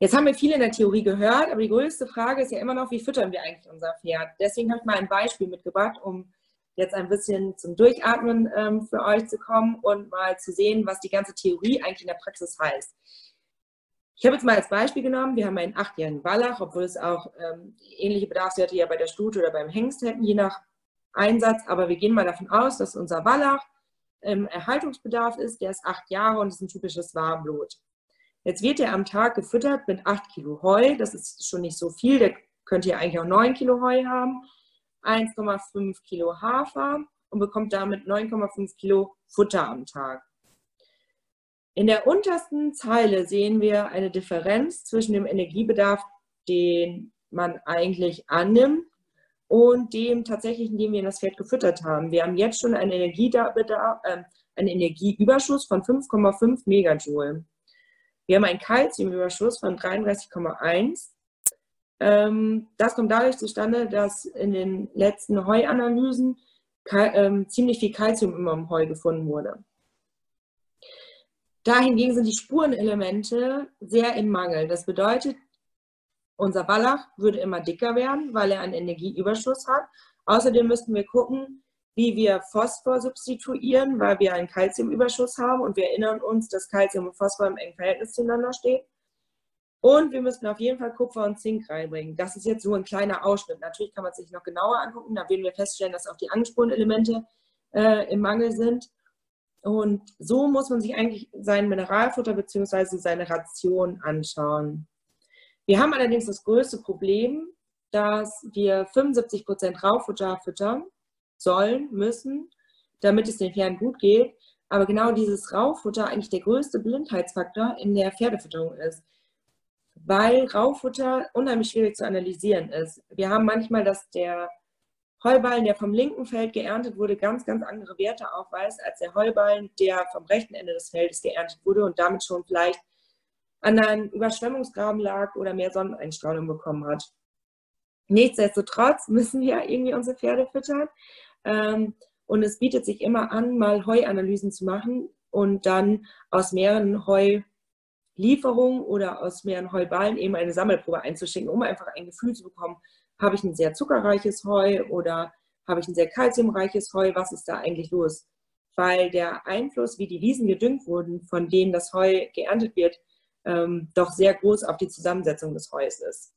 Jetzt haben wir viel in der Theorie gehört, aber die größte Frage ist ja immer noch, wie füttern wir eigentlich unser Pferd? Deswegen habe ich mal ein Beispiel mitgebracht, um jetzt ein bisschen zum Durchatmen ähm, für euch zu kommen und mal zu sehen, was die ganze Theorie eigentlich in der Praxis heißt. Ich habe jetzt mal als Beispiel genommen, wir haben einen achtjährigen Wallach, obwohl es auch ähm, ähnliche Bedarfswerte ja bei der Stute oder beim Hengst hätten, je nach Einsatz. Aber wir gehen mal davon aus, dass unser Wallach im Erhaltungsbedarf ist. Der ist acht Jahre und ist ein typisches Warmblut. Jetzt wird er am Tag gefüttert mit 8 Kilo Heu. Das ist schon nicht so viel. Der könnte ja eigentlich auch 9 Kilo Heu haben. 1,5 Kilo Hafer und bekommt damit 9,5 Kilo Futter am Tag. In der untersten Zeile sehen wir eine Differenz zwischen dem Energiebedarf, den man eigentlich annimmt, und dem tatsächlichen, den wir in das Pferd gefüttert haben. Wir haben jetzt schon einen, Energiebedarf, äh, einen Energieüberschuss von 5,5 Megajoule. Wir haben einen Kalziumüberschuss von 33,1. Ähm, das kommt dadurch zustande, dass in den letzten Heuanalysen ähm, ziemlich viel Kalzium immer im Heu gefunden wurde. Dahingegen sind die Spurenelemente sehr im Mangel. Das bedeutet, unser Wallach würde immer dicker werden, weil er einen Energieüberschuss hat. Außerdem müssten wir gucken, wie wir Phosphor substituieren, weil wir einen Kalziumüberschuss haben und wir erinnern uns, dass Kalzium und Phosphor im engen Verhältnis zueinander stehen. Und wir müssen auf jeden Fall Kupfer und Zink reinbringen. Das ist jetzt so ein kleiner Ausschnitt. Natürlich kann man sich noch genauer angucken. Da werden wir feststellen, dass auch die Angespurenelemente äh, im Mangel sind. Und so muss man sich eigentlich sein Mineralfutter bzw. seine Ration anschauen. Wir haben allerdings das größte Problem, dass wir 75% Raufutter füttern sollen, müssen, damit es den Pferden gut geht. Aber genau dieses Raufutter eigentlich der größte Blindheitsfaktor in der Pferdefütterung ist, weil Raufutter unheimlich schwierig zu analysieren ist. Wir haben manchmal, dass der Heuballen, der vom linken Feld geerntet wurde, ganz, ganz andere Werte aufweist als der Heuballen, der vom rechten Ende des Feldes geerntet wurde und damit schon vielleicht an einem Überschwemmungsgraben lag oder mehr Sonneneinstrahlung bekommen hat. Nichtsdestotrotz müssen wir irgendwie unsere Pferde füttern ähm, und es bietet sich immer an, mal Heuanalysen zu machen und dann aus mehreren Heulieferungen oder aus mehreren Heuballen eben eine Sammelprobe einzuschicken, um einfach ein Gefühl zu bekommen, habe ich ein sehr zuckerreiches Heu oder habe ich ein sehr kalziumreiches Heu, was ist da eigentlich los? Weil der Einfluss, wie die Wiesen gedüngt wurden, von denen das Heu geerntet wird, ähm, doch sehr groß auf die Zusammensetzung des Heus ist.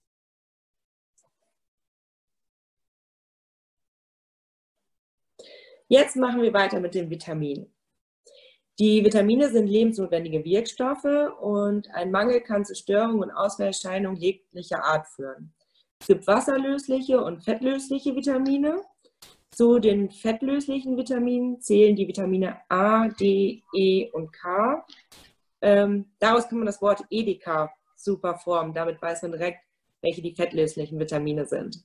Jetzt machen wir weiter mit den Vitaminen. Die Vitamine sind lebensnotwendige Wirkstoffe und ein Mangel kann zu Störungen und Ausfallerscheinungen jeglicher Art führen. Es gibt wasserlösliche und fettlösliche Vitamine. Zu den fettlöslichen Vitaminen zählen die Vitamine A, D, E und K. Ähm, daraus kann man das Wort Edeka super formen. Damit weiß man direkt, welche die fettlöslichen Vitamine sind.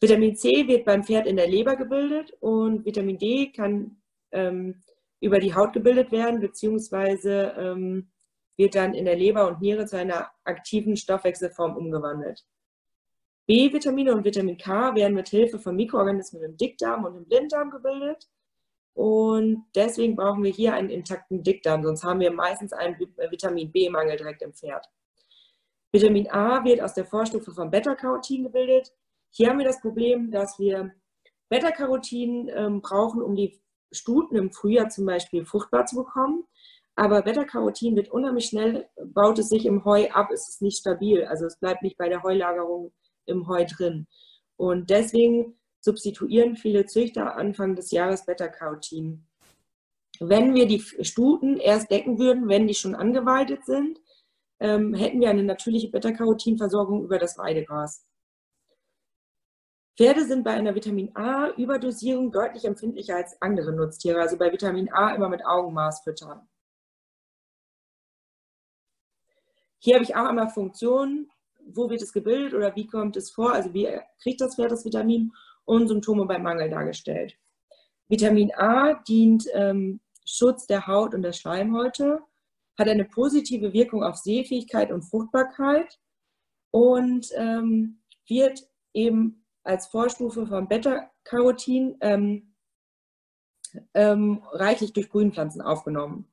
Vitamin C wird beim Pferd in der Leber gebildet und Vitamin D kann ähm, über die Haut gebildet werden, beziehungsweise ähm, wird dann in der Leber und Niere zu einer aktiven Stoffwechselform umgewandelt. B-Vitamine und Vitamin K werden mit Hilfe von Mikroorganismen im Dickdarm und im Blinddarm gebildet. Und deswegen brauchen wir hier einen intakten Dickdarm, sonst haben wir meistens einen Vitamin B-Mangel direkt im Pferd. Vitamin A wird aus der Vorstufe von Beta-Carotin gebildet. Hier haben wir das Problem, dass wir Beta-Carotin ähm, brauchen, um die Stuten im Frühjahr zum Beispiel fruchtbar zu bekommen. Aber Beta-Carotin wird unheimlich schnell, baut es sich im Heu ab, es ist nicht stabil. Also es bleibt nicht bei der Heulagerung im Heu drin. Und deswegen substituieren viele Züchter Anfang des Jahres Beta-Carotin. Wenn wir die Stuten erst decken würden, wenn die schon angeweidet sind, ähm, hätten wir eine natürliche Beta-Carotin-Versorgung über das Weidegras. Pferde sind bei einer Vitamin A-Überdosierung deutlich empfindlicher als andere Nutztiere. Also bei Vitamin A immer mit Augenmaß füttern. Hier habe ich auch einmal Funktionen, wo wird es gebildet oder wie kommt es vor, also wie kriegt das Pferd das Vitamin und Symptome beim Mangel dargestellt. Vitamin A dient ähm, Schutz der Haut und der Schleimhäute, hat eine positive Wirkung auf Sehfähigkeit und Fruchtbarkeit und ähm, wird eben als Vorstufe von Beta-Carotin ähm, ähm, reichlich durch Grünpflanzen aufgenommen.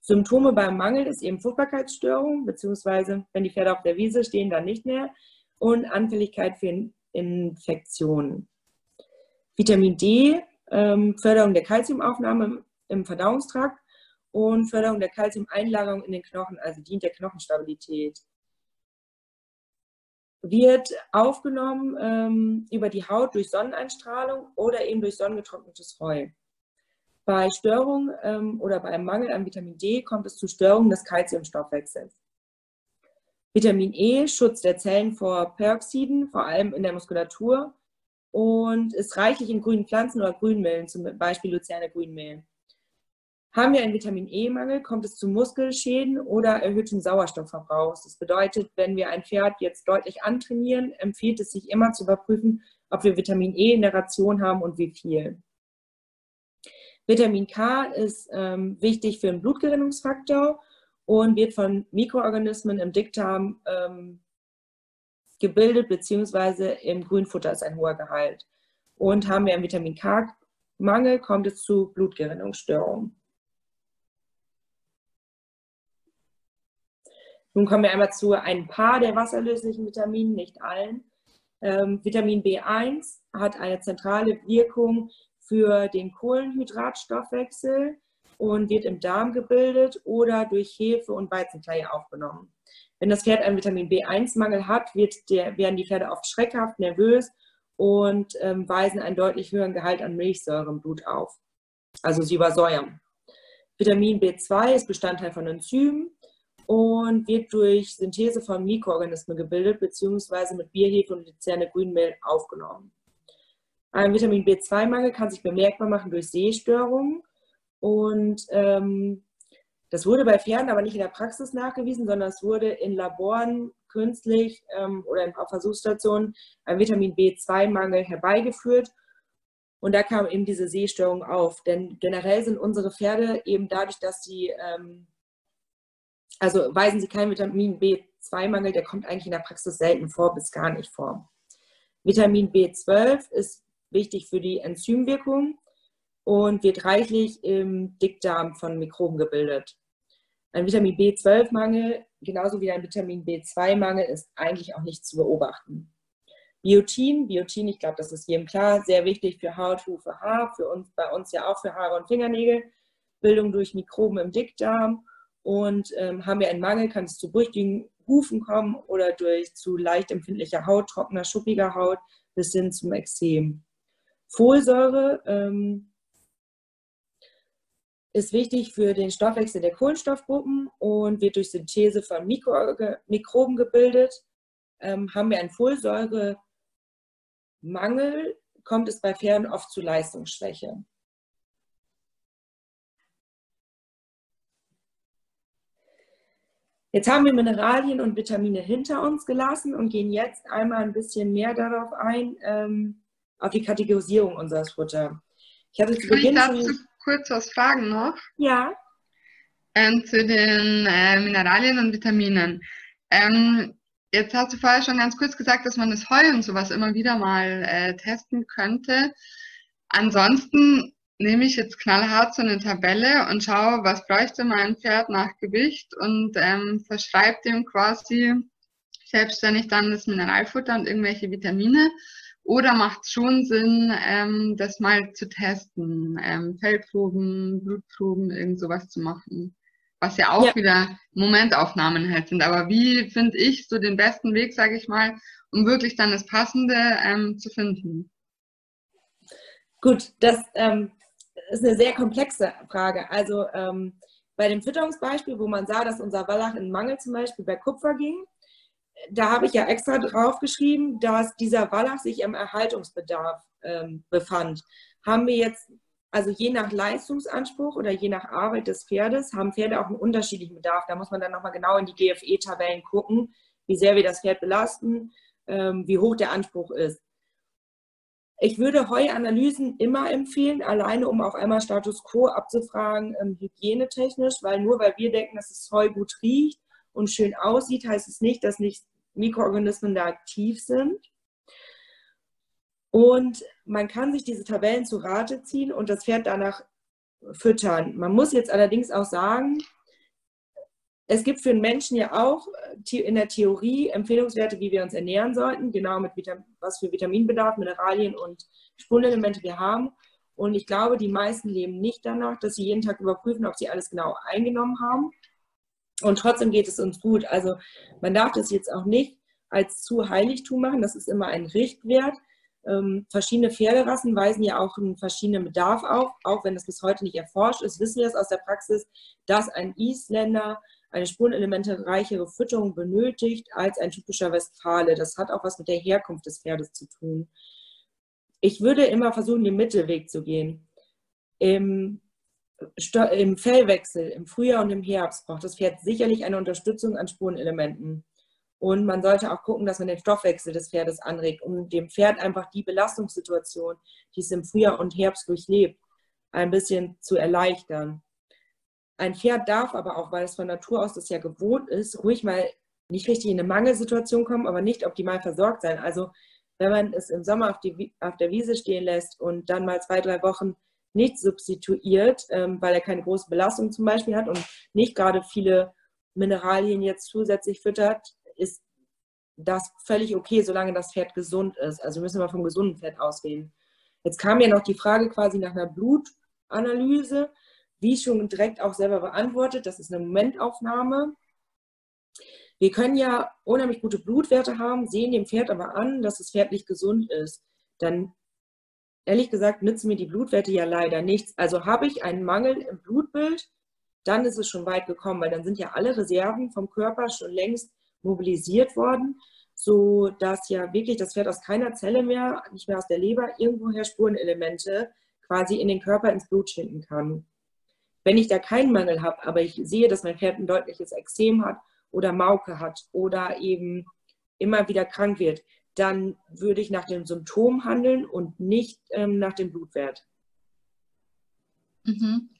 Symptome beim Mangel ist eben Fruchtbarkeitsstörung, beziehungsweise wenn die Pferde auf der Wiese stehen, dann nicht mehr und Anfälligkeit für Infektionen. Vitamin D, ähm, Förderung der Kalziumaufnahme im, Verdauungstrakt und Förderung der Kalziumeinlagerung in den Knochen, also dient der Knochenstabilität wird aufgenommen ähm, über die Haut durch Sonneneinstrahlung oder eben durch sonnengetrocknetes Heu. Bei Störungen ähm, oder bei einem Mangel an Vitamin D kommt es zu Störungen des Kalziumstoffwechsels. Vitamin E schützt der Zellen vor Peroxiden, vor allem in der Muskulatur, und ist reichlich in grünen Pflanzen oder Grünmehlen, zum Beispiel Luzerne Grünmehlen. Haben wir einen Vitamin E-Mangel, kommt es zu Muskelschäden oder erhöhtem Sauerstoffverbrauch. Das bedeutet, wenn wir ein Pferd jetzt deutlich antrainieren, empfiehlt es sich immer zu überprüfen, ob wir Vitamin E in der Ration haben und wie viel. Vitamin K ist ähm, wichtig für den Blutgerinnungsfaktor und wird von Mikroorganismen im Dickdarm ähm, gebildet, beziehungsweise im Grünfutter ist ein hoher Gehalt. Und haben wir einen Vitamin K-Mangel, kommt es zu Blutgerinnungsstörungen. Nun kommen wir einmal zu ein paar der wasserlöslichen Vitaminen, nicht allen. Ähm, Vitamin B1 hat eine zentrale Wirkung für den Kohlenhydratstoffwechsel und wird im Darm gebildet oder durch Hefe und Weizenkleie aufgenommen. Wenn das Pferd einen Vitamin B1-Mangel hat, der, werden die Pferde oft schreckhaft, nervös und ähm, weisen einen deutlich höheren Gehalt an Milchsäure im Blut auf. Also sie übersäuern. Vitamin B2 ist Bestandteil von Enzymen und wird durch Synthese von Mikroorganismen gebildet, beziehungsweise mit Bierhefe und Luzerne Grünmehl aufgenommen. Ein Vitamin B2-Mangel kann sich bemerkbar machen durch Sehstörungen und ähm, das wurde bei Pferden aber nicht in der Praxis nachgewiesen, sondern es wurde in Laboren künstlich ähm, oder in Versuchsstationen ein Vitamin B2-Mangel herbeigeführt. Und da kam eben diese Sehstörung auf. Denn generell sind unsere Pferde eben dadurch, dass sie ähm, also weisen Sie keinen Vitamin B2-Mangel, der kommt eigentlich in der Praxis selten vor, bis gar nicht vor. Vitamin B12 ist wichtig für die Enzymwirkung und wird reichlich im Dickdarm von Mikroben gebildet. Ein Vitamin B12-Mangel, genauso wie ein Vitamin B2-Mangel, ist eigentlich auch nicht zu beobachten. Biotin, Biotin, ich glaube, das ist jedem klar, sehr wichtig für Haut, Hufe, Haar, für uns, bei uns ja auch für Haare und Fingernägel, Bildung durch Mikroben im Dickdarm und ähm, haben wir einen Mangel, kann es zu brüchigen Hufen kommen oder durch zu leicht empfindlicher Haut, trockener, schuppiger Haut bis hin zum Extrem. Folsäure ähm, ist wichtig für den Stoffwechsel der Kohlenstoffgruppen und wird durch Synthese von Mikro Mikroben gebildet. Ähm, haben wir einen Folsäuremangel, kommt es bei Pferden oft zu Leistungsschwäche. Jetzt haben wir Mineralien und Vitamine hinter uns gelassen und gehen jetzt einmal ein bisschen mehr darauf ein, ähm, auf die Kategorisierung unseres Futters. Ich hatte zu Beginn ich dazu kurz was fragen noch. Ja. Ähm, zu den äh, Mineralien und Vitaminen. Ähm, jetzt hast du vorher schon ganz kurz gesagt, dass man das Heu und sowas immer wieder mal äh, testen könnte. Ansonsten nehme ich jetzt knallhart so eine Tabelle und schaue, was bräuchte mein Pferd nach Gewicht und ähm, verschreibe dem quasi selbstständig dann das Mineralfutter und irgendwelche Vitamine. Oder macht es schon Sinn, ähm, das mal zu testen? Ähm, Feldproben, Blutproben, irgend sowas zu machen. Was ja auch ja. wieder Momentaufnahmen halt sind. Aber wie finde ich so den besten Weg, sage ich mal, um wirklich dann das Passende ähm, zu finden? Gut, das ähm, ist eine sehr komplexe Frage. Also ähm, bei dem Fütterungsbeispiel, wo man sah, dass unser Wallach in Mangel zum Beispiel bei Kupfer ging, da habe ich ja extra drauf geschrieben, dass dieser Wallach sich im Erhaltungsbedarf ähm, befand. Haben wir jetzt also je nach Leistungsanspruch oder je nach Arbeit des Pferdes haben Pferde auch einen unterschiedlichen Bedarf. Da muss man dann nochmal genau in die GFE-Tabellen gucken, wie sehr wir das Pferd belasten, ähm, wie hoch der Anspruch ist. Ich würde Heuanalysen immer empfehlen, alleine um auf einmal Status quo abzufragen, ähm, hygienetechnisch, weil nur weil wir denken, dass das Heu gut riecht und schön aussieht, heißt es nicht, dass nicht Mikroorganismen da aktiv sind. Und man kann sich diese Tabellen zu Rate ziehen und das Pferd danach füttern. Man muss jetzt allerdings auch sagen, es gibt für den Menschen ja auch äh, in der Theorie Empfehlungswerte, wie wir uns ernähren sollten, genau mit Vitam was für Vitaminbedarf, Mineralien und Spurenelemente wir haben. Und ich glaube, die meisten leben nicht danach, dass sie jeden Tag überprüfen, ob sie alles genau eingenommen haben. Und trotzdem geht es uns gut. Also man darf das jetzt auch nicht als zu Heiligtum machen. Das ist immer ein Richtwert. Ähm, verschiedene Pferderassen weisen ja auch einen verschiedenen Bedarf auf. Auch wenn das bis heute nicht erforscht ist, wissen wir es aus der Praxis, dass ein Isländer eine spurenelementereichere Fütterung benötigt als ein typischer Westfale. Das hat auch was mit der Herkunft des Pferdes zu tun. Ich würde immer versuchen, den Mittelweg zu gehen. Im, Im Fellwechsel, im Frühjahr und im Herbst braucht das Pferd sicherlich eine Unterstützung an Spurenelementen. Und man sollte auch gucken, dass man den Stoffwechsel des Pferdes anregt, um dem Pferd einfach die Belastungssituation, die es im Frühjahr und Herbst durchlebt, ein bisschen zu erleichtern. Ein Pferd darf aber auch, weil es von Natur aus das ja gewohnt ist, ruhig mal nicht richtig in eine Mangelsituation kommen, aber nicht optimal versorgt sein. Also wenn man es im Sommer auf, die, auf der Wiese stehen lässt und dann mal zwei, drei Wochen nicht substituiert, ähm, weil er keine große Belastung zum Beispiel hat und nicht gerade viele Mineralien jetzt zusätzlich füttert, ist das völlig okay, solange das Pferd gesund ist. Also müssen wir vom gesunden Pferd ausgehen. Jetzt kam ja noch die Frage quasi nach einer Blutanalyse wie schon direkt auch selber beantwortet, das ist eine Momentaufnahme. Wir können ja unheimlich gute Blutwerte haben, sehen dem Pferd aber an, dass das Pferd nicht gesund ist. Dann, ehrlich gesagt, nützen mir die Blutwerte ja leider nichts. Also habe ich einen Mangel im Blutbild, dann ist es schon weit gekommen, weil dann sind ja alle Reserven vom Körper schon längst mobilisiert worden, so dass ja wirklich das Pferd aus keiner Zelle mehr, nicht mehr aus der Leber, irgendwoher Spurenelemente quasi in den Körper ins Blut schicken kann. Wenn ich da keinen Mangel habe, aber ich sehe, dass mein Pferd ein deutliches Exzem hat oder Mauke hat oder eben immer wieder krank wird, dann würde ich nach dem Symptom handeln und nicht ähm, nach dem Blutwert. Mhm.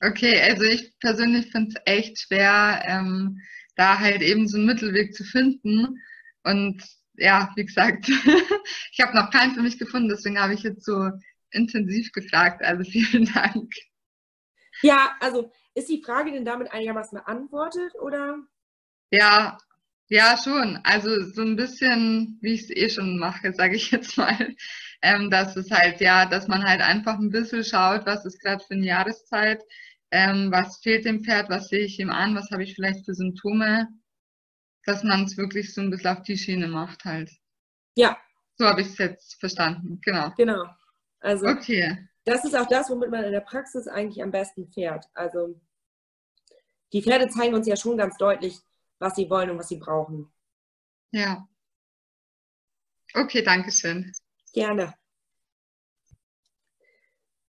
Okay, also ich persönlich finde es echt schwer, ähm, da halt eben so einen Mittelweg zu finden. Und ja, wie gesagt, *laughs* ich habe noch keinen für mich gefunden, deswegen habe ich jetzt so intensiv gefragt. Also vielen Dank. Ja, also ist die Frage denn damit einigermaßen beantwortet oder? Ja, ja, schon. Also so ein bisschen, wie ich es eh schon mache, sage ich jetzt mal. Ähm, dass es halt, ja, dass man halt einfach ein bisschen schaut, was ist gerade für eine Jahreszeit, ähm, was fehlt dem Pferd, was sehe ich ihm an, was habe ich vielleicht für Symptome, dass man es wirklich so ein bisschen auf die Schiene macht halt. Ja. So habe ich es jetzt verstanden, genau. Genau. Also, okay das ist auch das, womit man in der Praxis eigentlich am besten fährt. Also die Pferde zeigen uns ja schon ganz deutlich, was sie wollen und was sie brauchen. Ja. Okay, danke schön. Gerne.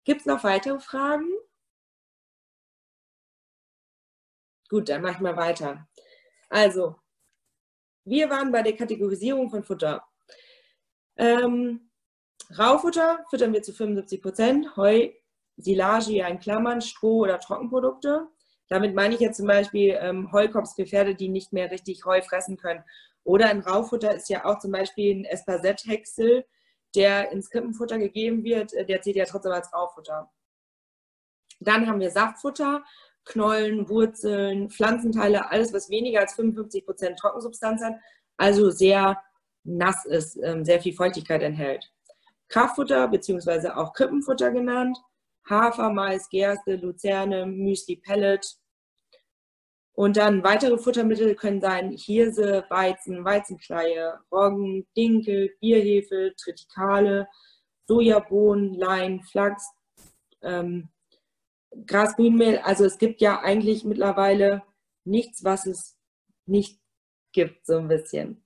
Gibt es noch weitere Fragen? Gut, dann mache ich mal weiter. Also, wir waren bei der Kategorisierung von Futter. Ähm, Raufutter füttern wir zu 75 Prozent, Heu, Silage ja in Klammern, Stroh oder Trockenprodukte. Damit meine ich jetzt zum Beispiel ähm, Heukops für Pferde, die nicht mehr richtig Heu fressen können. Oder ein Raufutter ist ja auch zum Beispiel ein Espasette-Häcksel, der ins Krippenfutter gegeben wird, äh, der zählt ja trotzdem als Raufutter. Dann haben wir Saftfutter, Knollen, Wurzeln, Pflanzenteile, alles, was weniger als 55 Prozent Trockensubstanz hat, also sehr nass ist, ähm, sehr viel Feuchtigkeit enthält. Kraftfutter bzw. auch Krippenfutter genannt, Hafer, Mais, Gerste, Luzerne, Müsli, Pellet. Und dann weitere Futtermittel können sein Hirse, Weizen, Weizenkleie, Roggen, Dinkel, Bierhefe, Tritikale, Sojabohnen, Lein, Flachs, ähm, Grasgrünmehl. Also es gibt ja eigentlich mittlerweile nichts, was es nicht gibt, so ein bisschen.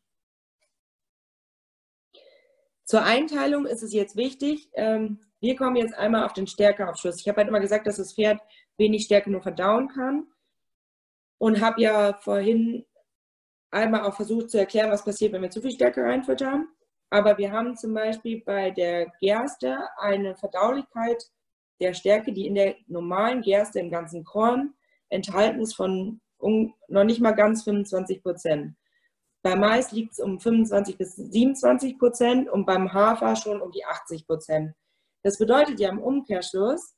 Zur Einteilung ist es jetzt wichtig, ähm, wir kommen jetzt einmal auf den Stärkeaufschluss. Ich habe halt immer gesagt, dass das Pferd wenig Stärke nur verdauen kann und habe ja vorhin einmal auch versucht zu erklären, was passiert, wenn wir zu viel Stärke reinfüttern. Aber wir haben zum Beispiel bei der Gerste eine Verdaulichkeit der Stärke, die in der normalen Gerste im ganzen Korn enthalten ist von noch nicht mal ganz 25 Prozent. Bei Mais liegt es um 25 bis 27 Prozent und beim Hafer schon um die 80 Prozent. Das bedeutet ja im Umkehrschluss,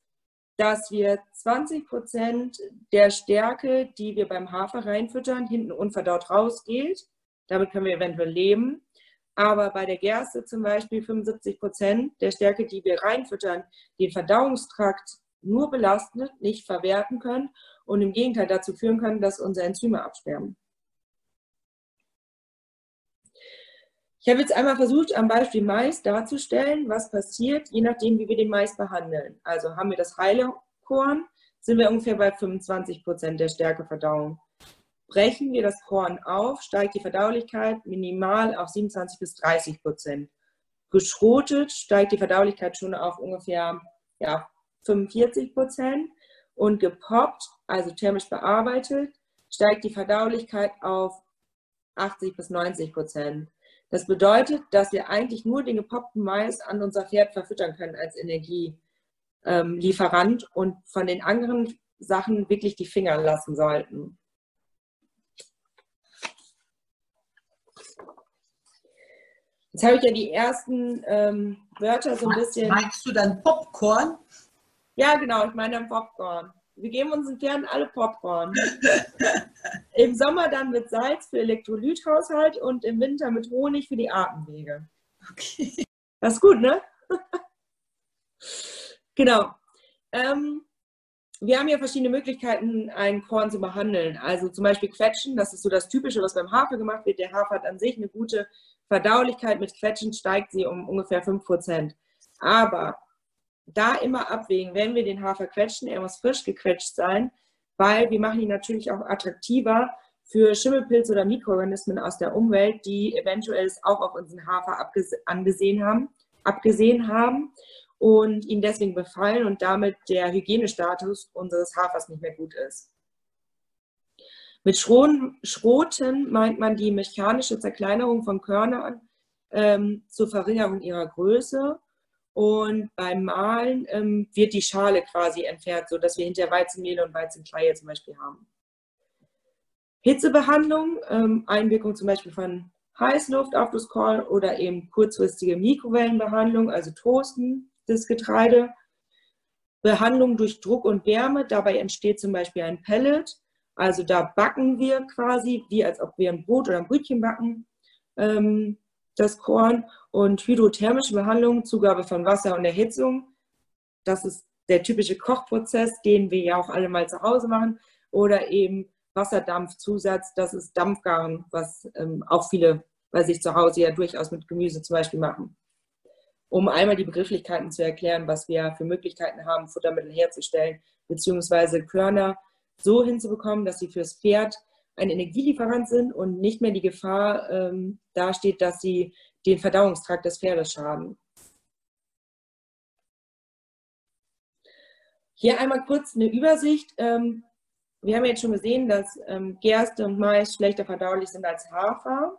dass wir 20 Prozent der Stärke, die wir beim Hafer reinfüttern, hinten unverdaut rausgeht. Damit können wir eventuell leben. Aber bei der Gerste zum Beispiel 75 Prozent der Stärke, die wir reinfüttern, den Verdauungstrakt nur belastet, nicht verwerten können und im Gegenteil dazu führen können, dass unsere Enzyme absterben. Ich habe jetzt einmal versucht, am Beispiel Mais darzustellen, was passiert, je nachdem, wie wir den Mais behandeln. Also haben wir das heile Korn, sind wir ungefähr bei 25 Prozent der Stärkeverdauung. Brechen wir das Korn auf, steigt die Verdaulichkeit minimal auf 27 bis 30 Prozent. Geschrotet steigt die Verdaulichkeit schon auf ungefähr ja, 45 Prozent. Und gepoppt, also thermisch bearbeitet, steigt die Verdaulichkeit auf 80 bis 90 Prozent. Das bedeutet, dass wir eigentlich nur den gepoppten Mais an unser Pferd verfüttern können als Energielieferant und von den anderen Sachen wirklich die Finger lassen sollten. Jetzt habe ich ja die ersten ähm, Wörter so ein bisschen. Meinst du dann Popcorn? Ja, genau, ich meine dann Popcorn. Wir geben unseren Pferden alle Popcorn. *laughs* Im Sommer dann mit Salz für Elektrolythaushalt und im Winter mit Honig für die Atemwege. Okay. Das ist gut, ne? *laughs* genau. Ähm, wir haben ja verschiedene Möglichkeiten, ein Korn zu behandeln. Also zum Beispiel Quetschen, das ist so das Typische, was beim Hafer gemacht wird. Der Hafer hat an sich eine gute Verdaulichkeit. Mit Quetschen steigt sie um ungefähr 5%. Aber da immer abwägen, wenn wir den Hafer quetschen, er muss frisch gequetscht sein, weil wir machen ihn natürlich auch attraktiver für Schimmelpilze oder Mikroorganismen aus der Umwelt, die eventuell es auch auf unseren Hafer angesehen haben, abgesehen haben und ihn deswegen befallen und damit der Hygienestatus unseres Hafers nicht mehr gut ist. Mit Schroten meint man die mechanische Zerkleinerung von Körnern ähm, zur Verringerung ihrer Größe und beim Malen ähm, wird die Schale quasi entfernt, sodass wir hinterher Weizenmehl und Weizenkleie zum Beispiel haben. Hitzebehandlung, ähm, Einwirkung zum Beispiel von Heißluft auf das Korn oder eben kurzfristige Mikrowellenbehandlung, also Toasten des Getreide. Behandlung durch Druck und Wärme, dabei entsteht zum Beispiel ein Pellet. Also da backen wir quasi, wie als ob wir ein Brot oder ein Brötchen backen. Ähm, das Korn und hydrothermische Behandlung, Zugabe von Wasser und Erhitzung. Das ist der typische Kochprozess, den wir ja auch alle mal zu Hause machen. Oder eben Wasserdampfzusatz, das ist Dampfgaren, was ähm, auch viele bei sich zu Hause ja durchaus mit Gemüse zum Beispiel machen. Um einmal die Begrifflichkeiten zu erklären, was wir für Möglichkeiten haben, Futtermittel herzustellen, beziehungsweise Körner so hinzubekommen, dass sie fürs Pferd ein Energielieferant sind und nicht mehr die Gefahr ähm, dasteht, dass sie den Verdauungstrakt des Pferdes schaden. Hier einmal kurz eine Übersicht. Ähm, wir haben jetzt schon gesehen, dass ähm, Gerste und Mais schlechter verdaulich sind als Hafer.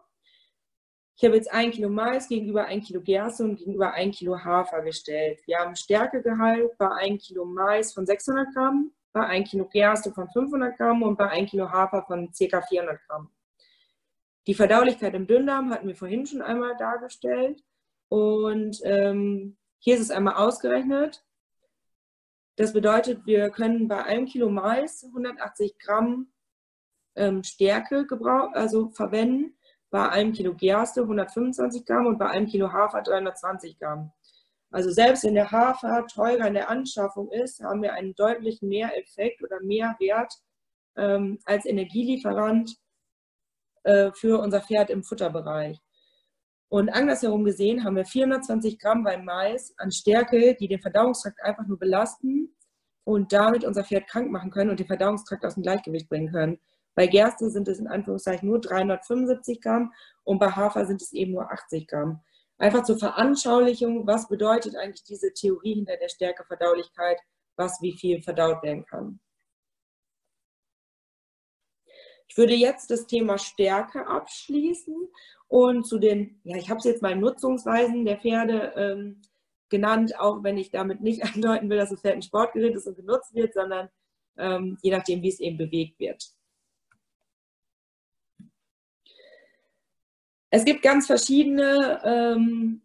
Ich habe jetzt ein Kilo Mais gegenüber ein Kilo Gerste und gegenüber ein Kilo Hafer gestellt. Wir haben Stärkegehalt bei ein Kilo Mais von 600 Gramm bei 1 Kilo Gerste von 500 Gramm und bei 1 Kilo Hafer von ca. 400 Gramm. Die Verdaulichkeit im Dünndarm hatten wir vorhin schon einmal dargestellt. Und ähm, hier ist es einmal ausgerechnet. Das bedeutet, wir können bei einem Kilo Mais 180 Gramm ähm, Stärke also verwenden, bei einem Kilo Gerste 125 Gramm und bei einem Kilo Hafer 320 Gramm. Also selbst wenn der Hafer teurer in der Anschaffung ist, haben wir einen deutlichen Mehreffekt oder Mehrwert ähm, als Energielieferant äh, für unser Pferd im Futterbereich. Und andersherum gesehen haben wir 420 Gramm beim Mais an Stärke, die den Verdauungstrakt einfach nur belasten und damit unser Pferd krank machen können und den Verdauungstrakt aus dem Gleichgewicht bringen können. Bei Gerste sind es in Anführungszeichen nur 375 Gramm und bei Hafer sind es eben nur 80 Gramm. Einfach zur Veranschaulichung, was bedeutet eigentlich diese Theorie hinter der Stärkeverdaulichkeit, was wie viel verdaut werden kann. Ich würde jetzt das Thema Stärke abschließen und zu den, ja, ich habe es jetzt mal Nutzungsweisen der Pferde ähm, genannt, auch wenn ich damit nicht *laughs* andeuten will, dass das Pferd ein Sportgerät ist und genutzt wird, sondern ähm, je nachdem, wie es eben bewegt wird. Es gibt ganz verschiedene ähm,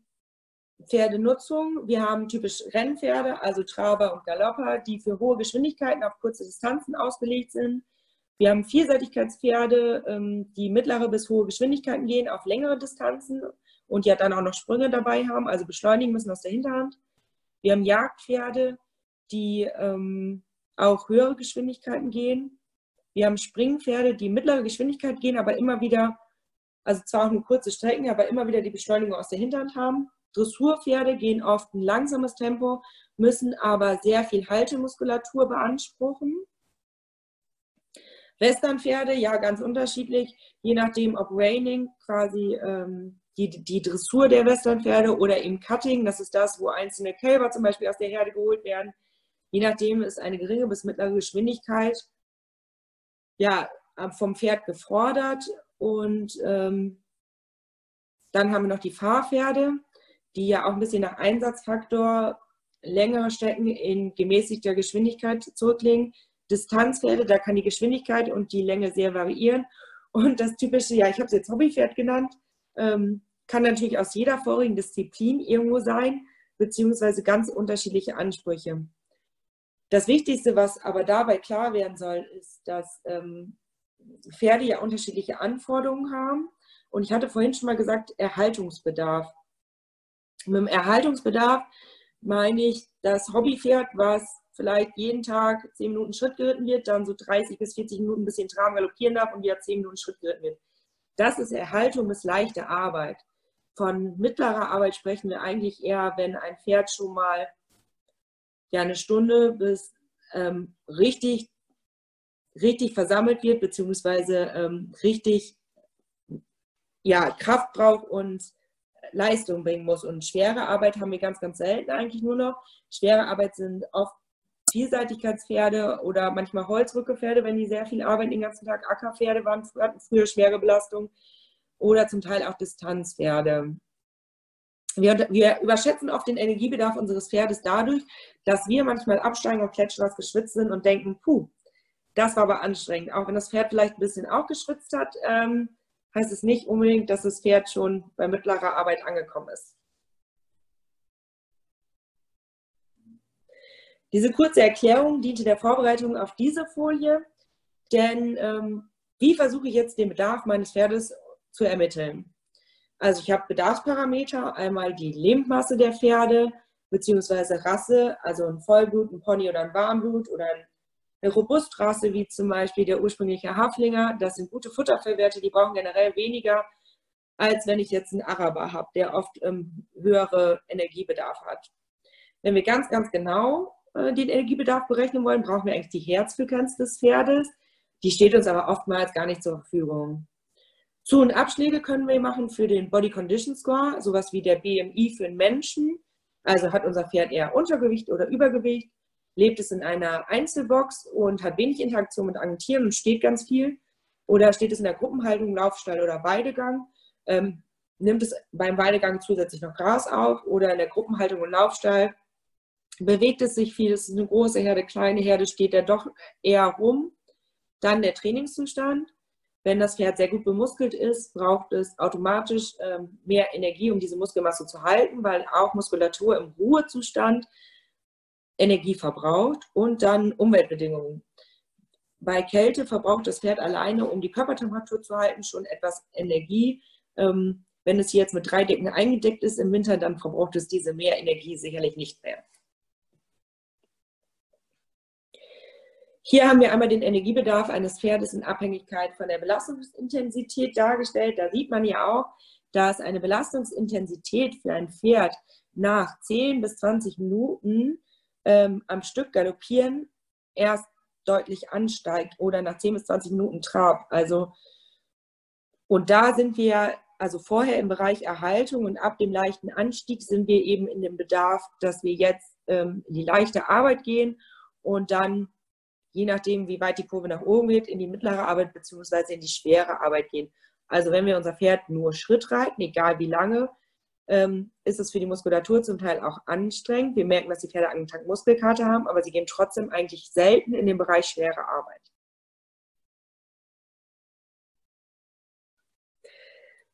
Pferdenutzungen. Wir haben typisch Rennpferde, also Traber und Galopper, die für hohe Geschwindigkeiten auf kurze Distanzen ausgelegt sind. Wir haben Vielseitigkeitspferde, ähm, die mittlere bis hohe Geschwindigkeiten gehen auf längere Distanzen und ja dann auch noch Sprünge dabei haben, also beschleunigen müssen aus der Hinterhand. Wir haben Jagdpferde, die ähm, auch höhere Geschwindigkeiten gehen. Wir haben Springpferde, die mittlere Geschwindigkeit gehen, aber immer wieder, also zwar auch nur kurze Strecken, aber immer wieder die Beschleunigung aus der Hinterhand haben. Dressurpferde gehen oft ein langsames Tempo, müssen aber sehr viel Haltemuskulatur beanspruchen. Westernpferde, ja, ganz unterschiedlich, je nachdem, ob Reining quasi ähm, die, die Dressur der Westernpferde oder eben Cutting, das ist das, wo einzelne Kälber zum Beispiel aus der Herde geholt werden. Je nachdem ist eine geringe bis mittlere Geschwindigkeit ja, vom Pferd gefordert. Und ähm, dann haben wir noch die Fahrpferde, die ja auch ein bisschen nach Einsatzfaktor längere Strecken in gemäßigter Geschwindigkeit zurücklegen. Distanzpferde, da kann die Geschwindigkeit und die Länge sehr variieren. Und das typische, ja, ich habe es jetzt Hobbypferd genannt, ähm, kann natürlich aus jeder vorigen Disziplin irgendwo sein, beziehungsweise ganz unterschiedliche Ansprüche. Das Wichtigste, was aber dabei klar werden soll, ist, dass ähm, Pferde ja unterschiedliche Anforderungen haben. Und ich hatte vorhin schon mal gesagt, Erhaltungsbedarf. Mit dem Erhaltungsbedarf meine ich das Hobbypferd, was vielleicht jeden Tag 10 Minuten Schritt geritten wird, dann so 30 bis 40 Minuten ein bisschen traben galoppieren darf und wieder 10 Minuten Schritt geritten wird. Das ist Erhaltung bis leichte Arbeit. Von mittlerer Arbeit sprechen wir eigentlich eher, wenn ein Pferd schon mal ja, eine Stunde bis ähm, richtig, richtig versammelt wird, beziehungsweise ähm, richtig ja, Kraft braucht und Leistung bringen muss. Und schwere Arbeit haben wir ganz, ganz selten eigentlich nur noch. Schwere Arbeit sind oft Vielseitigkeitspferde oder manchmal Holzrückepferde, wenn die sehr viel arbeiten den ganzen Tag. Ackerpferde waren hatten früher schwere Belastung oder zum Teil auch Distanzpferde. Wir, wir, überschätzen oft den Energiebedarf unseres Pferdes dadurch, dass wir manchmal absteigen auf Kletschras geschwitzt sind und denken, puh, das war aber anstrengend. Auch wenn das Pferd vielleicht ein bisschen auch geschwitzt hat, ähm, heißt es nicht unbedingt, dass das Pferd schon bei mittlerer Arbeit angekommen ist. Diese kurze Erklärung diente der Vorbereitung auf diese Folie, denn ähm, wie versuche ich jetzt den Bedarf meines Pferdes zu ermitteln? Also ich habe Bedarfsparameter, einmal die Lebendmasse der Pferde beziehungsweise Rasse, also ein Vollblut, ein Pony oder ein Warmblut oder eine Robustrasse wie zum Beispiel der ursprüngliche Haflinger. Das sind gute Futterverwerte, die brauchen generell weniger, als wenn ich jetzt einen Araber habe, der oft ähm, höhere Energiebedarf hat. Wenn wir ganz, ganz genau äh, den Energiebedarf berechnen wollen, brauchen wir eigentlich die Herzfrequenz des Pferdes. Die steht uns aber oftmals gar nicht zur Verfügung. Zu- und Abschläge können wir machen für den Body Condition Score, sowas wie der BMI für den Menschen. Also hat unser Pferd eher Untergewicht oder Übergewicht, lebt es in einer Einzelbox und hat wenig Interaktion mit anderen Tieren und steht ganz viel. Oder steht es in der Gruppenhaltung, Laufstall oder Weidegang, ähm, nimmt es beim Weidegang zusätzlich noch Gras auf oder in der Gruppenhaltung und Laufstall bewegt es sich viel, es ist eine große Herde, kleine Herde, steht er doch eher rum. Dann der Trainingszustand. Wenn das Pferd sehr gut bemuskelt ist, braucht es automatisch ähm, mehr Energie, um diese Muskelmasse zu halten, weil auch Muskulatur im Ruhezustand Energie verbraucht und dann Umweltbedingungen. Bei Kälte verbraucht das Pferd alleine, um die Körpertemperatur zu halten, schon etwas Energie. Ähm, wenn es jetzt mit drei Decken eingedeckt ist im Winter, dann verbraucht es diese mehr Energie sicherlich nicht mehr. Hier haben wir einmal den Energiebedarf eines Pferdes in Abhängigkeit von der Belastungsintensität dargestellt. Da sieht man ja auch, dass eine Belastungsintensität für ein Pferd nach 10 bis 20 Minuten ähm, am Stück galoppieren erst deutlich ansteigt oder nach 10 bis 20 Minuten Trab. Also, und da sind wir also vorher im Bereich Erhaltung und ab dem leichten Anstieg sind wir eben in dem Bedarf, dass wir jetzt ähm, in die leichte Arbeit gehen und dann, je nachdem, wie weit die Kurve nach oben geht, in die mittlere Arbeit bzw. in die schwere Arbeit gehen. Also wenn wir unser Pferd nur Schritt reiten, egal wie lange, ähm, ist es für die Muskulatur zum Teil auch anstrengend. Wir merken, dass die Pferde einen Tag Muskelkater haben, aber sie gehen trotzdem eigentlich selten in den Bereich schwere Arbeit.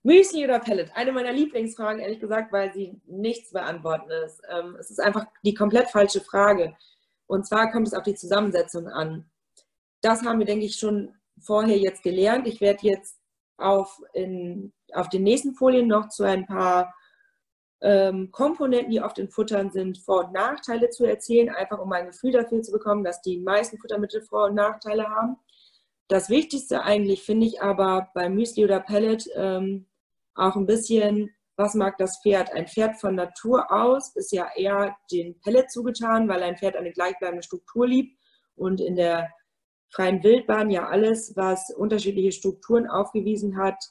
Müsli oder Pellet? Eine meiner Lieblingsfragen, ehrlich gesagt, weil sie nichts beantworten ist. Ähm, es ist einfach die komplett falsche Frage. Und zwar kommt es auf die Zusammensetzung an. Das haben wir, denke ich, schon vorher jetzt gelernt. Ich werde jetzt auf, in, auf den nächsten Folien noch zu ein paar ähm, Komponenten, die oft in Futtern sind, Vor- und Nachteile zu erzählen, einfach um ein Gefühl dafür zu bekommen, dass die meisten Futtermittel Vor- und Nachteile haben. Das Wichtigste eigentlich finde ich aber beim Müsli oder Pellet ähm, auch ein bisschen, was mag das Pferd? Ein Pferd von Natur aus ist ja eher den Pellet zugetan, weil ein Pferd eine gleichbleibende Struktur liebt und in der freien Wildbahn ja alles, was unterschiedliche Strukturen aufgewiesen hat,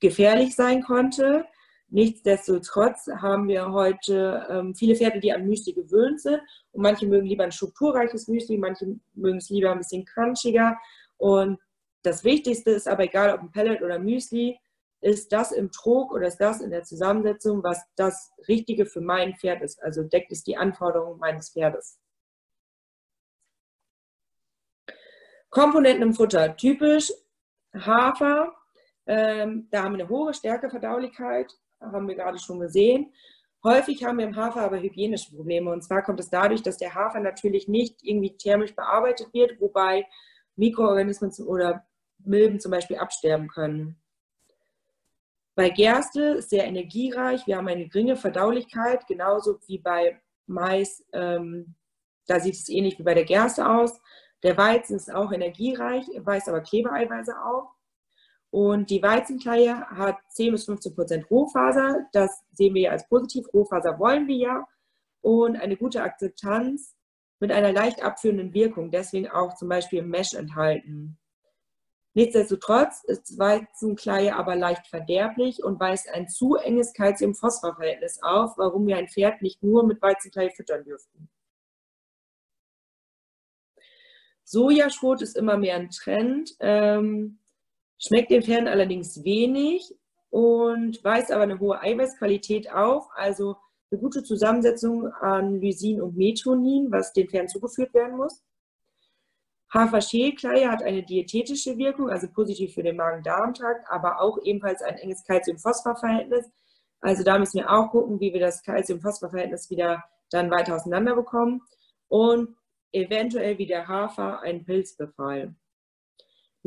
gefährlich sein konnte. Nichtsdestotrotz haben wir heute ähm, viele Pferde, die an Müsli gewöhnt sind. Und manche mögen lieber ein strukturreiches Müsli, manche mögen es lieber ein bisschen crunchiger. Und das Wichtigste ist aber, egal ob ein Pellet oder Müsli, ist das im Trog oder ist das in der Zusammensetzung, was das Richtige für mein Pferd ist. Also deckt es die Anforderungen meines Pferdes. Komponenten im Futter. Typisch Hafer. Ähm, da haben wir eine hohe Stärkeverdaulichkeit, haben wir gerade schon gesehen. Häufig haben wir im Hafer aber hygienische Probleme. Und zwar kommt es dadurch, dass der Hafer natürlich nicht irgendwie thermisch bearbeitet wird, wobei Mikroorganismen oder Milben zum Beispiel absterben können. Bei Gerste ist sehr energiereich. Wir haben eine geringe Verdaulichkeit, genauso wie bei Mais. Ähm, da sieht es ähnlich wie bei der Gerste aus. Der Weizen ist auch energiereich, weist aber Klebeeiweiße auf. Und die Weizenkleie hat 10 bis 15 Prozent Rohfaser. Das sehen wir ja als positiv. Rohfaser wollen wir ja. Und eine gute Akzeptanz mit einer leicht abführenden Wirkung. Deswegen auch zum Beispiel Mesh enthalten. Nichtsdestotrotz ist Weizenkleie aber leicht verderblich und weist ein zu enges Calcium-Phosphor-Verhältnis auf, warum wir ein Pferd nicht nur mit Weizenkleie füttern dürften. Sojaschrot ist immer mehr ein Trend, ähm, schmeckt den Pferden allerdings wenig und weist aber eine hohe Eiweißqualität auf, also eine gute Zusammensetzung an Lysin und Methionin, was den Pferden zugeführt werden muss. Haferschälkleie hat eine diätetische Wirkung, also positiv für den Magen-Darm-Trakt, aber auch ebenfalls ein enges Calcium-Phosphor-Verhältnis. Also da müssen wir auch gucken, wie wir das Calcium-Phosphor-Verhältnis wieder dann weiter auseinander bekommen. Und eventuell wie der Hafer ein Pilzbefall.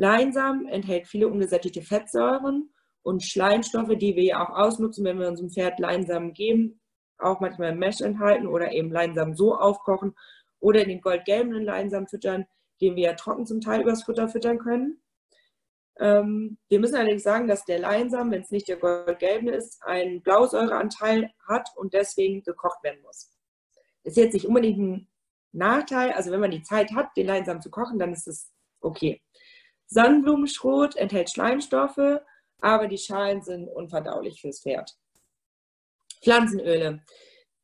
Leinsamen enthält viele ungesättigte Fettsäuren und Schleimstoffe, die wir ja auch ausnutzen, wenn wir unserem Pferd Leinsamen geben, auch manchmal Mesh enthalten oder eben Leinsamen so aufkochen oder den goldgelben Leinsamen füttern, den wir ja trocken zum Teil übers Futter füttern können. Ähm, wir müssen allerdings sagen, dass der Leinsamen, wenn es nicht der goldgelbe ist, einen Blausäureanteil hat und deswegen gekocht werden muss. Ist jetzt nicht unbedingt ein Nachteil, also wenn man die Zeit hat, den Leinsamen zu kochen, dann ist es okay. Sonnenblumenschrot enthält Schleimstoffe, aber die Schalen sind unverdaulich fürs Pferd. Pflanzenöle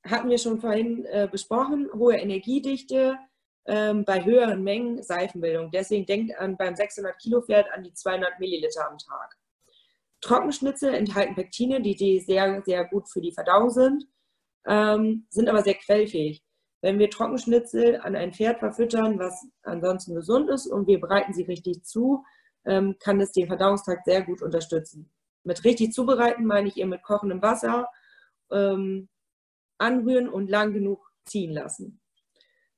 hatten wir schon vorhin äh, besprochen, hohe Energiedichte, ähm, bei höheren Mengen Seifenbildung. Deswegen denkt an beim 600 Kilo Pferd an die 200 Milliliter am Tag. Trockenschnitzel enthalten Pektine, die, die sehr, sehr gut für die Verdauung sind, ähm, sind aber sehr quellfähig. Wenn wir Trockenschnitzel an ein Pferd verfüttern, was ansonsten gesund ist und wir bereiten sie richtig zu, ähm, kann es den Verdauungstrakt sehr gut unterstützen. Mit richtig zubereiten meine ich ihr mit kochendem Wasser ähm, anrühren und lang genug ziehen lassen.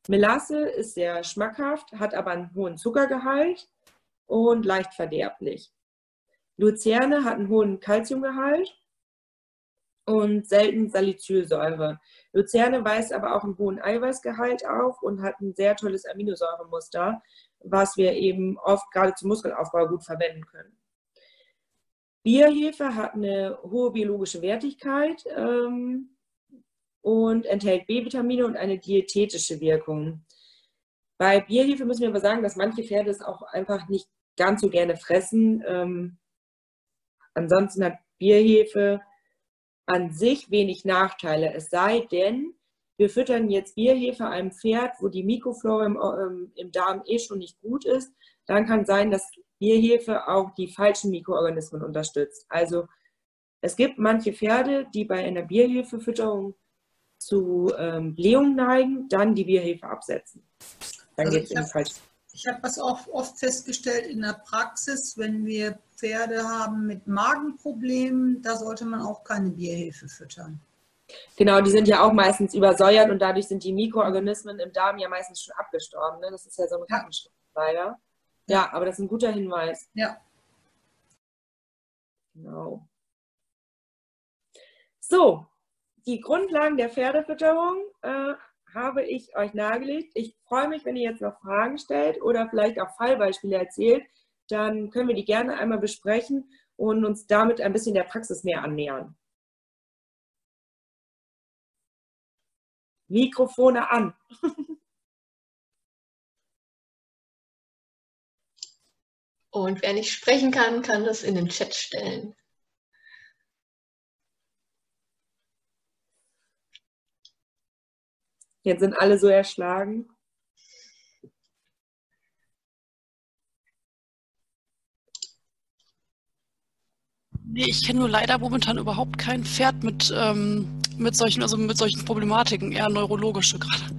Melasse ist sehr schmackhaft, hat aber einen hohen Zuckergehalt und leicht verderblich. Luzerne hat einen hohen Kalziumgehalt und selten Salicylsäure. Luzerne weist aber auch einen hohen Eiweißgehalt auf und hat ein sehr tolles Aminosäuremuster, was wir eben oft gerade zum Muskelaufbau gut verwenden können. Bierhefe hat eine hohe biologische Wertigkeit. Ähm, und enthält B-Vitamine und eine diätetische Wirkung. Bei Bierhefe müssen wir aber sagen, dass manche Pferde es auch einfach nicht ganz so gerne fressen. Ähm, Ansonsten hat Bierhefe an sich wenig Nachteile. Es sei denn, wir füttern jetzt Bierhefe einem Pferd, wo die Mikroflora im, ähm, im Darm eh schon nicht gut ist. Dann kann sein, dass Bierhefe auch die falschen Mikroorganismen unterstützt. Also es gibt manche Pferde, die bei einer Bierhefefütterung zu ähm, Blähung neigen, dann die Bierhefe absetzen. Dann also geht es in die falsche ich habe das auch oft festgestellt in der Praxis, wenn wir Pferde haben mit Magenproblemen, da sollte man auch keine Bierhefe füttern. Genau, die sind ja auch meistens übersäuert und dadurch sind die Mikroorganismen im Darm ja meistens schon abgestorben. Ne? Das ist ja so ein Rattenschritt leider. Ja, aber das ist ein guter Hinweis. Ja. Genau. So, die Grundlagen der Pferdefütterung äh, habe ich euch nahegelegt. Ich freue mich, wenn ihr jetzt noch Fragen stellt oder vielleicht auch Fallbeispiele erzählt. Dann können wir die gerne einmal besprechen und uns damit ein bisschen der Praxis näher annähern. Mikrofone an. *laughs* Und wer nicht sprechen kann, kann das in den Chat stellen. Jetzt sind alle so erschlagen. Nee, ich kenne nur leider momentan überhaupt kein Pferd mit, ähm, mit, solchen, also mit solchen Problematiken, eher neurologische gerade.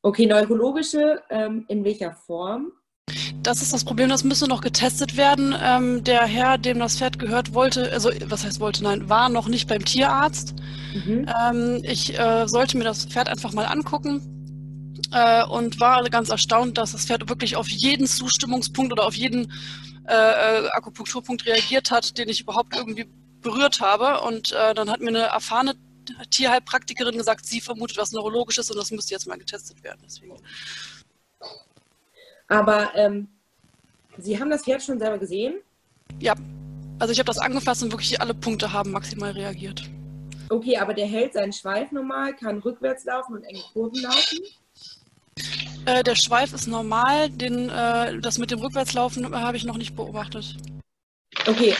Okay, neurologische, ähm, in welcher Form? Das ist das Problem, das müsste noch getestet werden. Ähm, der Herr, dem das Pferd gehört, wollte, also was heißt wollte, nein, war noch nicht beim Tierarzt. Mhm. Ähm, ich äh, sollte mir das Pferd einfach mal angucken äh, und war ganz erstaunt, dass das Pferd wirklich auf jeden Zustimmungspunkt oder auf jeden äh, äh Akupunkturpunkt reagiert hat, den ich überhaupt irgendwie berührt habe. Und äh, dann hat mir eine erfahrene Tierheilpraktikerin gesagt, sie vermutet was Neurologisches und das müsste jetzt mal getestet werden. Deswegen. Aber ähm, Sie haben das Pferd schon selber gesehen? Ja, also ich habe das angefasst und wirklich alle Punkte haben maximal reagiert. Okay, aber der hält seinen Schweif normal, kann rückwärts laufen und enge Kurven laufen? Äh, der Schweif ist normal, den, äh, das mit dem Rückwärtslaufen habe ich noch nicht beobachtet. Okay,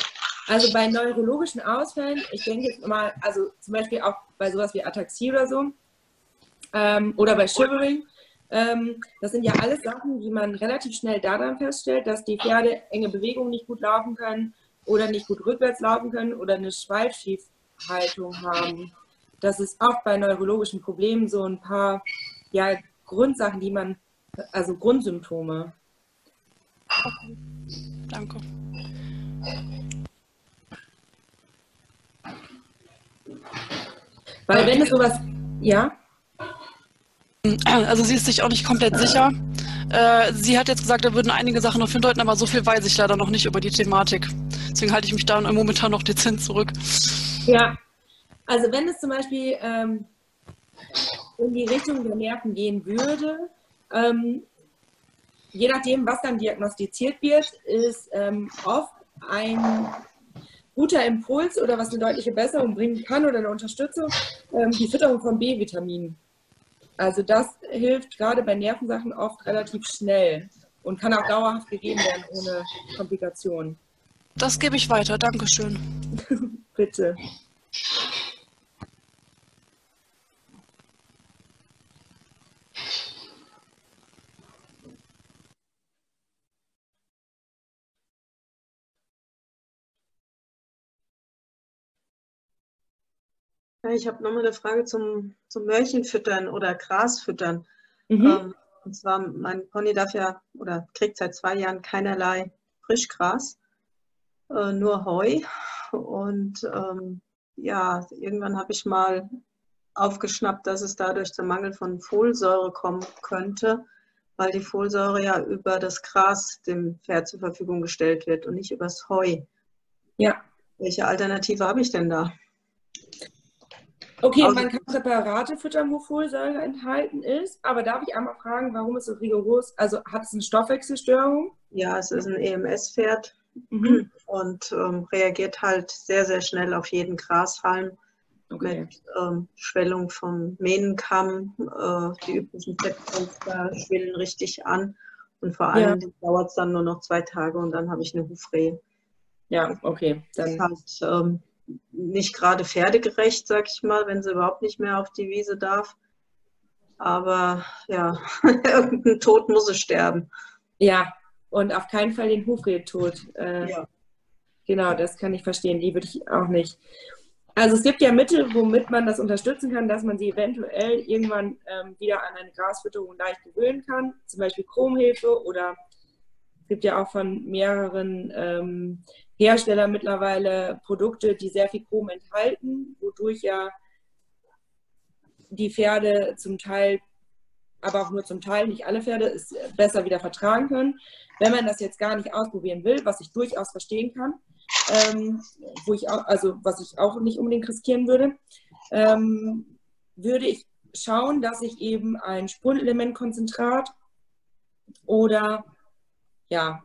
also bei neurologischen Ausfällen, ich denke jetzt mal, also zum Beispiel auch bei sowas wie Ataxie oder so, ähm, oder bei Shivering, das sind ja alles Sachen, die man relativ schnell daran feststellt, dass die Pferde enge Bewegungen nicht gut laufen können oder nicht gut rückwärts laufen können oder eine Schweifschiefhaltung haben. Das ist auch bei neurologischen Problemen so ein paar ja, Grundsachen, die man, also Grundsymptome. Okay. Danke. Weil wenn es sowas, ja? *clears throat* Also sie ist sich auch nicht komplett sicher. Äh, sie hat jetzt gesagt, da würden einige Sachen noch hindeuten, aber so viel weiß ich leider noch nicht über die Thematik. Deswegen halte ich mich da momentan noch dezent zurück. Ja, also wenn es zum Beispiel ähm, in die Richtung der Nerven gehen würde, ähm, je nachdem, was dann diagnostiziert wird, ist ähm, oft ein guter Impuls oder was eine deutliche Besserung bringen kann oder eine Unterstützung, ähm, die Fütterung von B-Vitaminen. Also das hilft gerade bei Nervensachen oft relativ schnell und kann auch dauerhaft gegeben werden ohne Komplikationen. Das gebe ich weiter. Dankeschön. *laughs* Bitte. Ich habe nochmal eine Frage zum, zum Möhrchenfüttern oder Grasfüttern. Mhm. Ähm, und zwar, mein Pony darf ja oder kriegt seit zwei Jahren keinerlei Frischgras, äh, nur Heu. Und ähm, ja, irgendwann habe ich mal aufgeschnappt, dass es dadurch zum Mangel von Folsäure kommen könnte, weil die Folsäure ja über das Gras dem Pferd zur Verfügung gestellt wird und nicht übers Heu. Ja. Welche Alternative habe ich denn da? Okay, also, man kann wo Folsäure enthalten ist, aber darf ich einmal fragen, warum es so rigoros, also hat es eine Stoffwechselstörung? Ja, es ist ein EMS-Pferd mhm. und ähm, reagiert halt sehr, sehr schnell auf jeden Grashalm okay. mit ähm, Schwellung vom Mähnenkamm. Äh, die üblichen Fettfenster schwillen richtig an und vor allem ja. dauert es dann nur noch zwei Tage und dann habe ich eine Hufrehe. Ja, okay. Dann das ist halt ähm, nicht gerade pferdegerecht, sag ich mal, wenn sie überhaupt nicht mehr auf die Wiese darf. Aber ja, *laughs* irgendein Tod muss es sterben. Ja, und auf keinen Fall den Hufredtod. Äh, ja. Genau, das kann ich verstehen. Die würde ich auch nicht. Also es gibt ja Mittel, womit man das unterstützen kann, dass man sie eventuell irgendwann ähm, wieder an eine Grasfütterung leicht gewöhnen kann. Zum Beispiel Chromhilfe oder es gibt ja auch von mehreren ähm, Herstellern mittlerweile Produkte, die sehr viel Chrom enthalten, wodurch ja die Pferde zum Teil, aber auch nur zum Teil, nicht alle Pferde, es besser wieder vertragen können. Wenn man das jetzt gar nicht ausprobieren will, was ich durchaus verstehen kann, ähm, wo ich auch, also was ich auch nicht unbedingt riskieren würde, ähm, würde ich schauen, dass ich eben ein Spurenelementkonzentrat oder ja,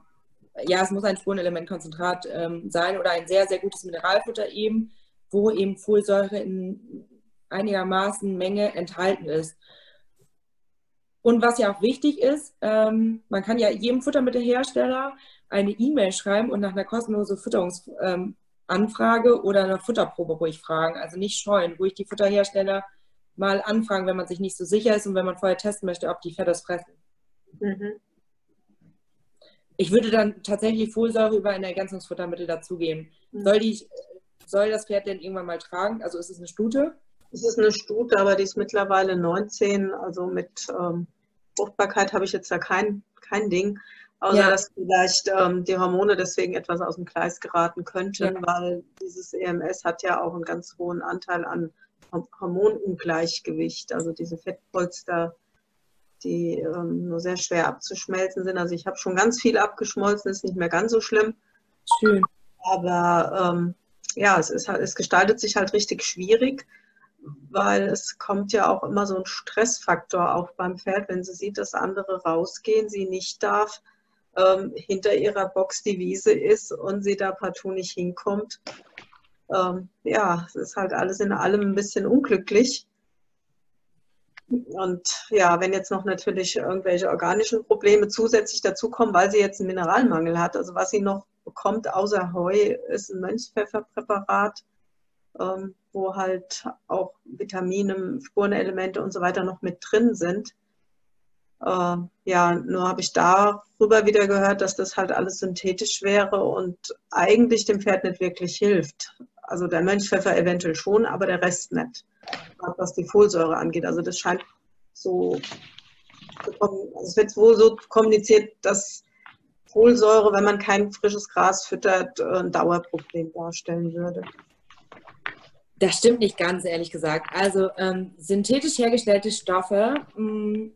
ja, es muss ein Spurenelementkonzentrat ähm, sein oder ein sehr, sehr gutes Mineralfutter eben, wo eben Folsäure in einigermaßen Menge enthalten ist. Und was ja auch wichtig ist, ähm, man kann ja jedem Futtermittelhersteller eine E-Mail schreiben und nach einer kostenlosen Fütterungsanfrage ähm, oder einer Futterprobe ruhig fragen. Also nicht scheuen, ruhig die Futterhersteller mal anfragen, wenn man sich nicht so sicher ist und wenn man vorher testen möchte, ob die Fett das fressen. Mhm. Ich würde dann tatsächlich Folsäure über ein Ergänzungsfuttermittel dazugeben. Mhm. Soll, die, soll das Pferd denn irgendwann mal tragen? Also ist es eine Stute? Es ist eine Stute, aber die ist mittlerweile 19. Also mit ähm, Fruchtbarkeit habe ich jetzt da kein, kein Ding. Außer ja. dass vielleicht ähm, die Hormone deswegen etwas aus dem Gleis geraten könnten, ja. weil dieses EMS hat ja auch einen ganz hohen Anteil an Hormonungleichgewicht. Also diese Fettpolster, die ähm, nur sehr schwer abzuschmelzen sind. Also ich habe schon ganz viel abgeschmolzen, ist nicht mehr ganz so schlimm. Schön. Aber ähm, ja, es, ist halt, es gestaltet sich halt richtig schwierig, weil es kommt ja auch immer so ein Stressfaktor auch beim Pferd, wenn sie sieht, dass andere rausgehen, sie nicht darf, ähm, hinter ihrer Box die Wiese ist und sie da partout nicht hinkommt. Ähm, ja, es ist halt alles in allem ein bisschen unglücklich. Und ja, wenn jetzt noch natürlich irgendwelche organischen Probleme zusätzlich dazukommen, weil sie jetzt einen Mineralmangel hat, also was sie noch bekommt außer Heu, ist ein Mönchspfefferpräparat, ähm, wo halt auch Vitamine, Spurenelemente und so weiter noch mit drin sind. Äh, ja, nur habe ich darüber wieder gehört, dass das halt alles synthetisch wäre und eigentlich dem Pferd nicht wirklich hilft. Also der Mönchpfeffer eventuell schon, aber der Rest nicht, was die Folsäure angeht. Also das scheint so, also es wird wohl so kommuniziert, dass Folsäure, wenn man kein frisches Gras füttert, ein Dauerproblem darstellen würde. Das stimmt nicht ganz, ehrlich gesagt. Also ähm, synthetisch hergestellte Stoffe mh, mm,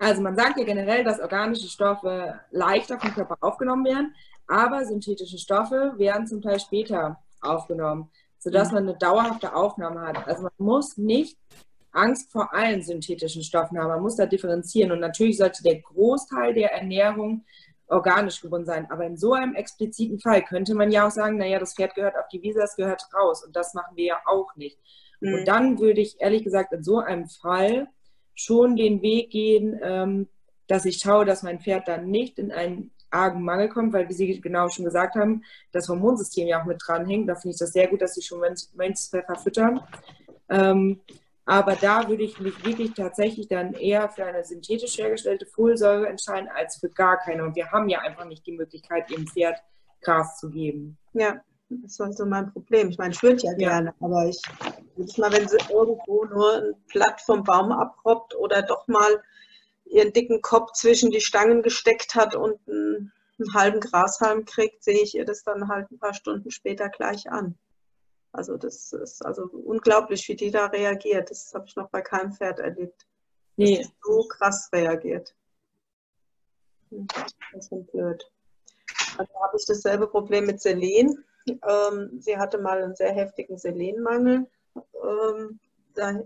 also man sagt ja generell, dass organische Stoffe leichter vom Körper aufgenommen werden, aber synthetische Stoffe werden zum Teil später aufgenommen, sodass mhm. man eine dauerhafte Aufnahme hat. Also man muss nicht Angst vor allen synthetischen Stoffen haben, man muss da differenzieren und natürlich sollte der Großteil der Ernährung organisch gebunden sein. Aber in so einem expliziten Fall könnte man ja auch sagen, naja, das Pferd gehört auf die Wiese, das gehört raus und das machen wir ja auch nicht. Mhm. Und dann würde ich ehrlich gesagt in so einem Fall schon den Weg gehen, ähm, dass ich schaue, dass mein Pferd dann nicht in einen argen Mangel kommt, weil, wie Sie genau schon gesagt haben, das Hormonsystem ja auch mit dranhängt. Da finde ich das sehr gut, dass Sie schon Mönchspfeffer füttern. Ähm, aber da würde ich mich wirklich tatsächlich dann eher für eine synthetisch hergestellte Folsäure entscheiden, als für gar keine. Und wir haben ja einfach nicht die Möglichkeit, dem Pferd Gras zu geben. Ja, das ist so mein Problem. Ich meine, ich würde ja, ja gerne, aber ich jedes Mal, wenn sie irgendwo nur ein Blatt vom Baum abrobbt oder doch mal ihren dicken Kopf zwischen die Stangen gesteckt hat und einen, einen halben Grashalm kriegt, sehe ich ihr das dann halt ein paar Stunden später gleich an. Also das ist also unglaublich, wie die da reagiert. Das habe ich noch bei keinem Pferd erlebt. Nee. Dass so krass reagiert. Das ist blöd. Dann habe ich dasselbe Problem mit Selen. Ähm, sie hatte mal einen sehr heftigen Selenmangel. Ähm, da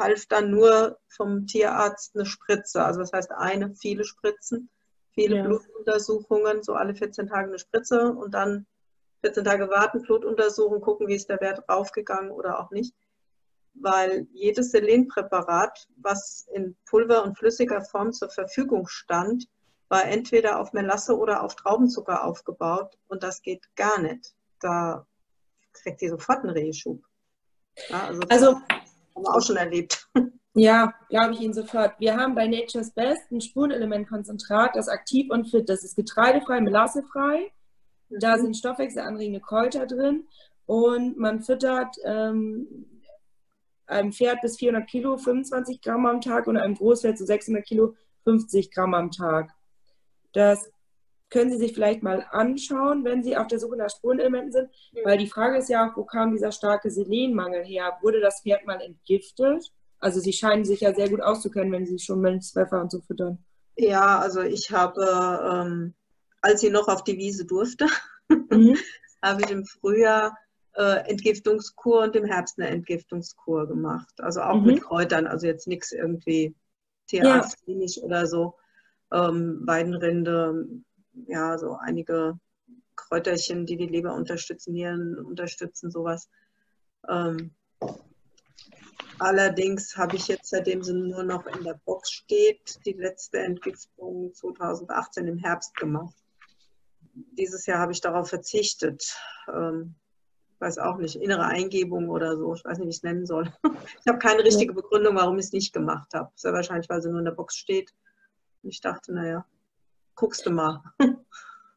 half dann nur vom Tierarzt eine Spritze. Also das heißt eine, viele Spritzen, viele ja. Blutuntersuchungen, so alle 14 Tage eine Spritze und dann 14 Tage warten, Blutuntersuchung, gucken, wie ist der Wert raufgegangen oder auch nicht. Weil jedes Selenpräparat, was in Pulver und flüssiger Form zur Verfügung stand, war entweder auf Melasse oder auf Traubenzucker aufgebaut und das geht gar nicht. da kriegt die sofort einen Reheschub. Ja, also, also haben wir auch schon erlebt. Ja, glaube ich Ihnen sofort. Wir haben bei Nature's Best ein Spurenelementkonzentrat, das aktiv und fit. Das ist getreidefrei, melassefrei. Da mhm. sind stoffwechselanregende Kräuter drin und man füttert ähm, einem Pferd bis 400 Kilo 25 Gramm am Tag und einem Großpferd zu so 600 Kilo 50 Gramm am Tag. Das können Sie sich vielleicht mal anschauen, wenn Sie auf der Suche nach Spurenelementen sind, weil die Frage ist ja auch, wo kam dieser starke Selenmangel her? Wurde das Pferd mal entgiftet? Also Sie scheinen sich ja sehr gut auszukennen, wenn Sie schon Milchpfeffer und so füttern. Ja, also ich habe, ähm, als ich noch auf die Wiese durfte, mhm. *laughs* habe ich im Frühjahr äh, Entgiftungskur und im Herbst eine Entgiftungskur gemacht. Also auch mhm. mit Kräutern, also jetzt nichts irgendwie tierarztklinisch ja. oder so. Ähm, Weidenrinde, ja, so einige Kräuterchen, die die Leber unterstützen, Nieren unterstützen, sowas. Ähm, allerdings habe ich jetzt, seitdem sie nur noch in der Box steht, die letzte Entgiftung 2018 im Herbst gemacht. Dieses Jahr habe ich darauf verzichtet. Ähm, weiß auch nicht, innere Eingebung oder so. Ich weiß nicht, wie ich es nennen soll. *laughs* Ich habe keine richtige Begründung, warum ich es nicht gemacht habe. Sehr wahrscheinlich, weil sie nur in der Box steht. Und ich dachte, naja, guckst du mal.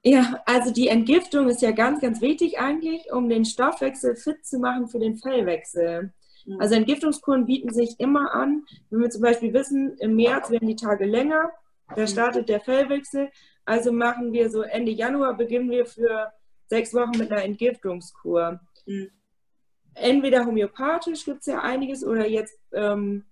Ja, also die Entgiftung ist ja ganz, ganz wichtig eigentlich, um den Stoffwechsel fit zu machen für den Fellwechsel. Mhm. Also Entgiftungskuren bieten sich immer an. Wenn wir zum Beispiel wissen, im März werden die Tage länger, da mhm. startet der Fellwechsel. Also machen wir so Ende Januar, beginnen wir für sechs Wochen mit einer Entgiftungskur. Mhm. Entweder homöopathisch gibt es ja einiges oder jetzt ähm,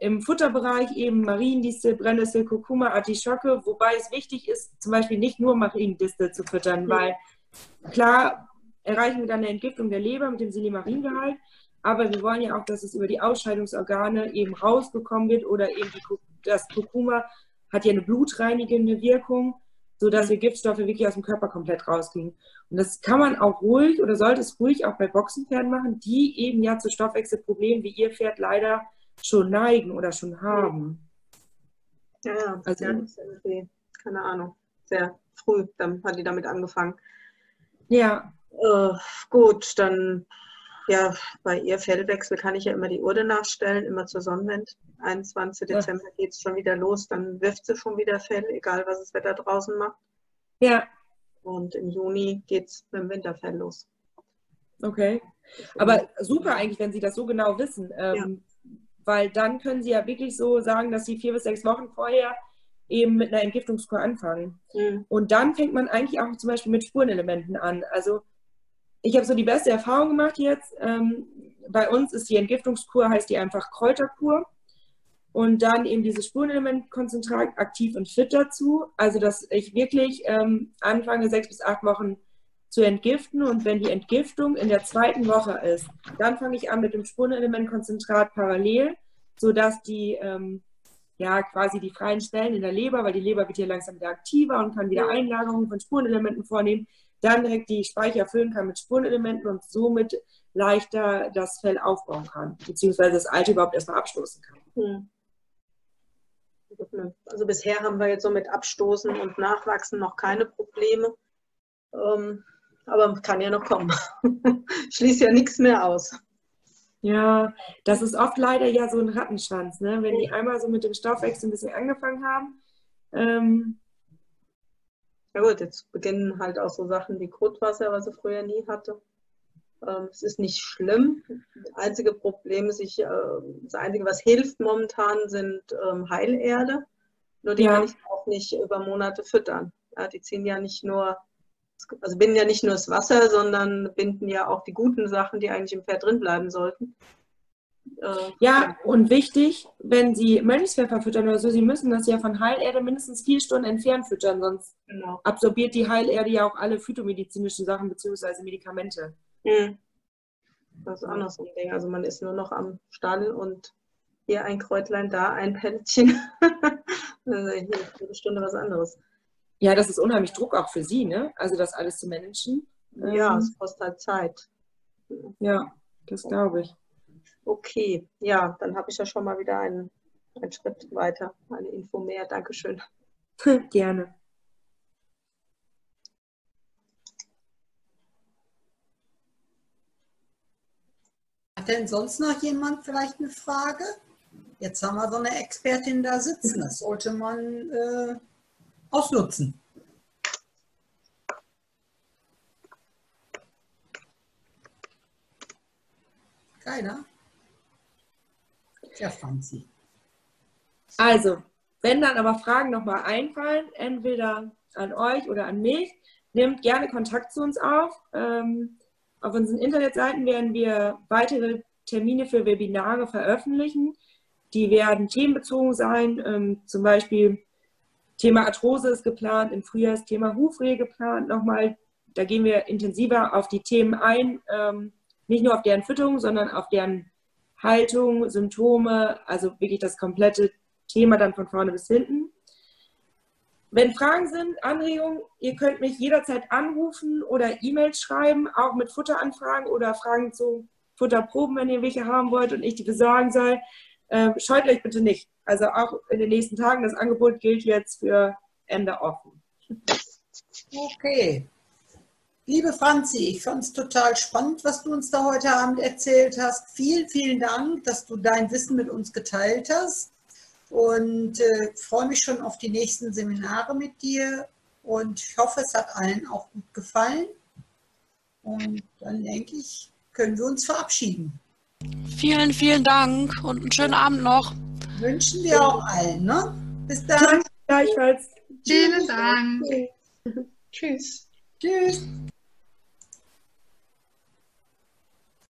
im Futterbereich eben Mariendistel, Brennnessel, Kurkuma, Artischocke, wobei es wichtig ist, zum Beispiel nicht nur Mariendistel zu füttern, mhm. weil klar erreichen wir dann eine Entgiftung der Leber mit dem Silimaringehalt, aber wir wollen ja auch, dass es über die Ausscheidungsorgane eben rausbekommen wird oder eben die, das Kurkuma hat ja eine blutreinigende Wirkung sodass wir Giftstoffe wirklich aus dem Körper komplett rauskriegen. Und das kann man auch ruhig oder sollte es ruhig auch bei Boxenpferden machen, die eben ja zu Stoffwechselproblemen wie ihr Pferd leider schon neigen oder schon haben. Ja, ja, also, ja irgendwie, keine Ahnung, sehr früh dann hat die damit angefangen. Ja. Äh, gut, dann ja, bei ihr Fellwechsel kann ich ja immer die Urde nachstellen, immer zur Sonnenwende. 21. Ja. Dezember geht es schon wieder los, dann wirft sie schon wieder Fell, egal was das Wetter draußen macht. Ja. Und im Juni geht es mit dem Winterfell los. Okay. Aber super eigentlich, wenn Sie das so genau wissen. Ähm, ja. Weil dann können Sie ja wirklich so sagen, dass Sie vier bis sechs Wochen vorher eben mit einer Entgiftungskur anfangen. Mhm. Und dann fängt man eigentlich auch zum Beispiel mit Spurenelementen an. Also ich habe so die beste Erfahrung gemacht jetzt. Ähm, bei uns ist die Entgiftungskur, heißt die einfach Kräuterkur. Und dann eben dieses Spurenelementkonzentrat aktiv und fit dazu. Also, dass ich wirklich ähm, anfange, sechs bis acht Wochen zu entgiften. Und wenn die Entgiftung in der zweiten Woche ist, dann fange ich an mit dem Spurenelementkonzentrat parallel, sodass die ähm, ja quasi die freien Stellen in der Leber, weil die Leber wird hier langsam wieder aktiver und kann wieder Einlagerungen von Spurenelementen vornehmen, dann direkt die Speicher füllen kann mit Spurenelementen und somit leichter das Fell aufbauen kann, beziehungsweise das alte überhaupt erstmal abstoßen kann. Hm. Also bisher haben wir jetzt so mit Abstoßen und Nachwachsen noch keine Probleme. Ähm, aber kann ja noch kommen. *laughs* Schließt ja nichts mehr aus. Ja, das ist oft leider ja so ein Rattenschwanz, ne? Wenn die einmal so mit dem Stoffwechsel ein bisschen angefangen haben, ähm, ja gut, jetzt beginnen halt auch so Sachen wie Kotwasser, was er früher nie hatte. Ähm, es ist nicht schlimm. Das einzige Problem ist, ich, äh, das Einzige, was hilft momentan, sind ähm, Heilerde. Nur die ja. kann ich auch nicht über Monate füttern. Ja, die ziehen ja nicht nur, also binden ja nicht nur das Wasser, sondern binden ja auch die guten Sachen, die eigentlich im Pferd drin bleiben sollten. Äh, ja, und wichtig, wenn Sie Mönchspfeffer füttern oder so, Sie müssen das ja von Heilerde mindestens vier Stunden entfernt füttern, sonst genau. absorbiert die Heilerde ja auch alle phytomedizinischen Sachen bzw. Medikamente. Mhm. Das ist so ein Ding. Also man ist nur noch am Stall und hier ein Kräutlein, da ein Pellchen. hier *laughs* eine Stunde was anderes. Ja, das ist unheimlich Druck auch für Sie, ne? Also das alles zu managen. Ja, ähm, es kostet halt Zeit. Ja, das glaube ich. Okay, ja, dann habe ich ja schon mal wieder einen, einen Schritt weiter, eine Info mehr. Dankeschön. *laughs* Gerne. Hat denn sonst noch jemand vielleicht eine Frage? Jetzt haben wir so eine Expertin da sitzen. Das sollte man äh ausnutzen. Keiner? Ja, Franzi. Also, wenn dann aber Fragen nochmal einfallen, entweder an euch oder an mich, nehmt gerne Kontakt zu uns auf. Ähm, auf unseren Internetseiten werden wir weitere Termine für Webinare veröffentlichen. Die werden themenbezogen sein, ähm, zum Beispiel Thema Arthrose ist geplant, im Frühjahr ist Thema Hufrehe geplant. Nochmal, da gehen wir intensiver auf die Themen ein, ähm, nicht nur auf deren Fütterung, sondern auf deren Haltung, Symptome, also wirklich das komplette Thema dann von vorne bis hinten. Wenn Fragen sind, Anregungen, ihr könnt mich jederzeit anrufen oder E-Mails schreiben, auch mit Futteranfragen oder Fragen zu Futterproben, wenn ihr welche haben wollt und ich die besorgen soll. Ähm, scheut euch bitte nicht. Also auch in den nächsten Tagen, das Angebot gilt jetzt für Ende offen. Okay. Liebe Franzi, ich fand es total spannend, was du uns da heute Abend erzählt hast. Vielen, vielen Dank, dass du dein Wissen mit uns geteilt hast und äh, freue mich schon auf die nächsten Seminare mit dir und ich hoffe, es hat allen auch gut gefallen. Und dann denke ich, können wir uns verabschieden. Vielen, vielen Dank und einen schönen Abend noch. Wünschen wir auch allen. Ne? Bis dann. Gleichfalls. Vielen Dank. Tschüss. Tschüss.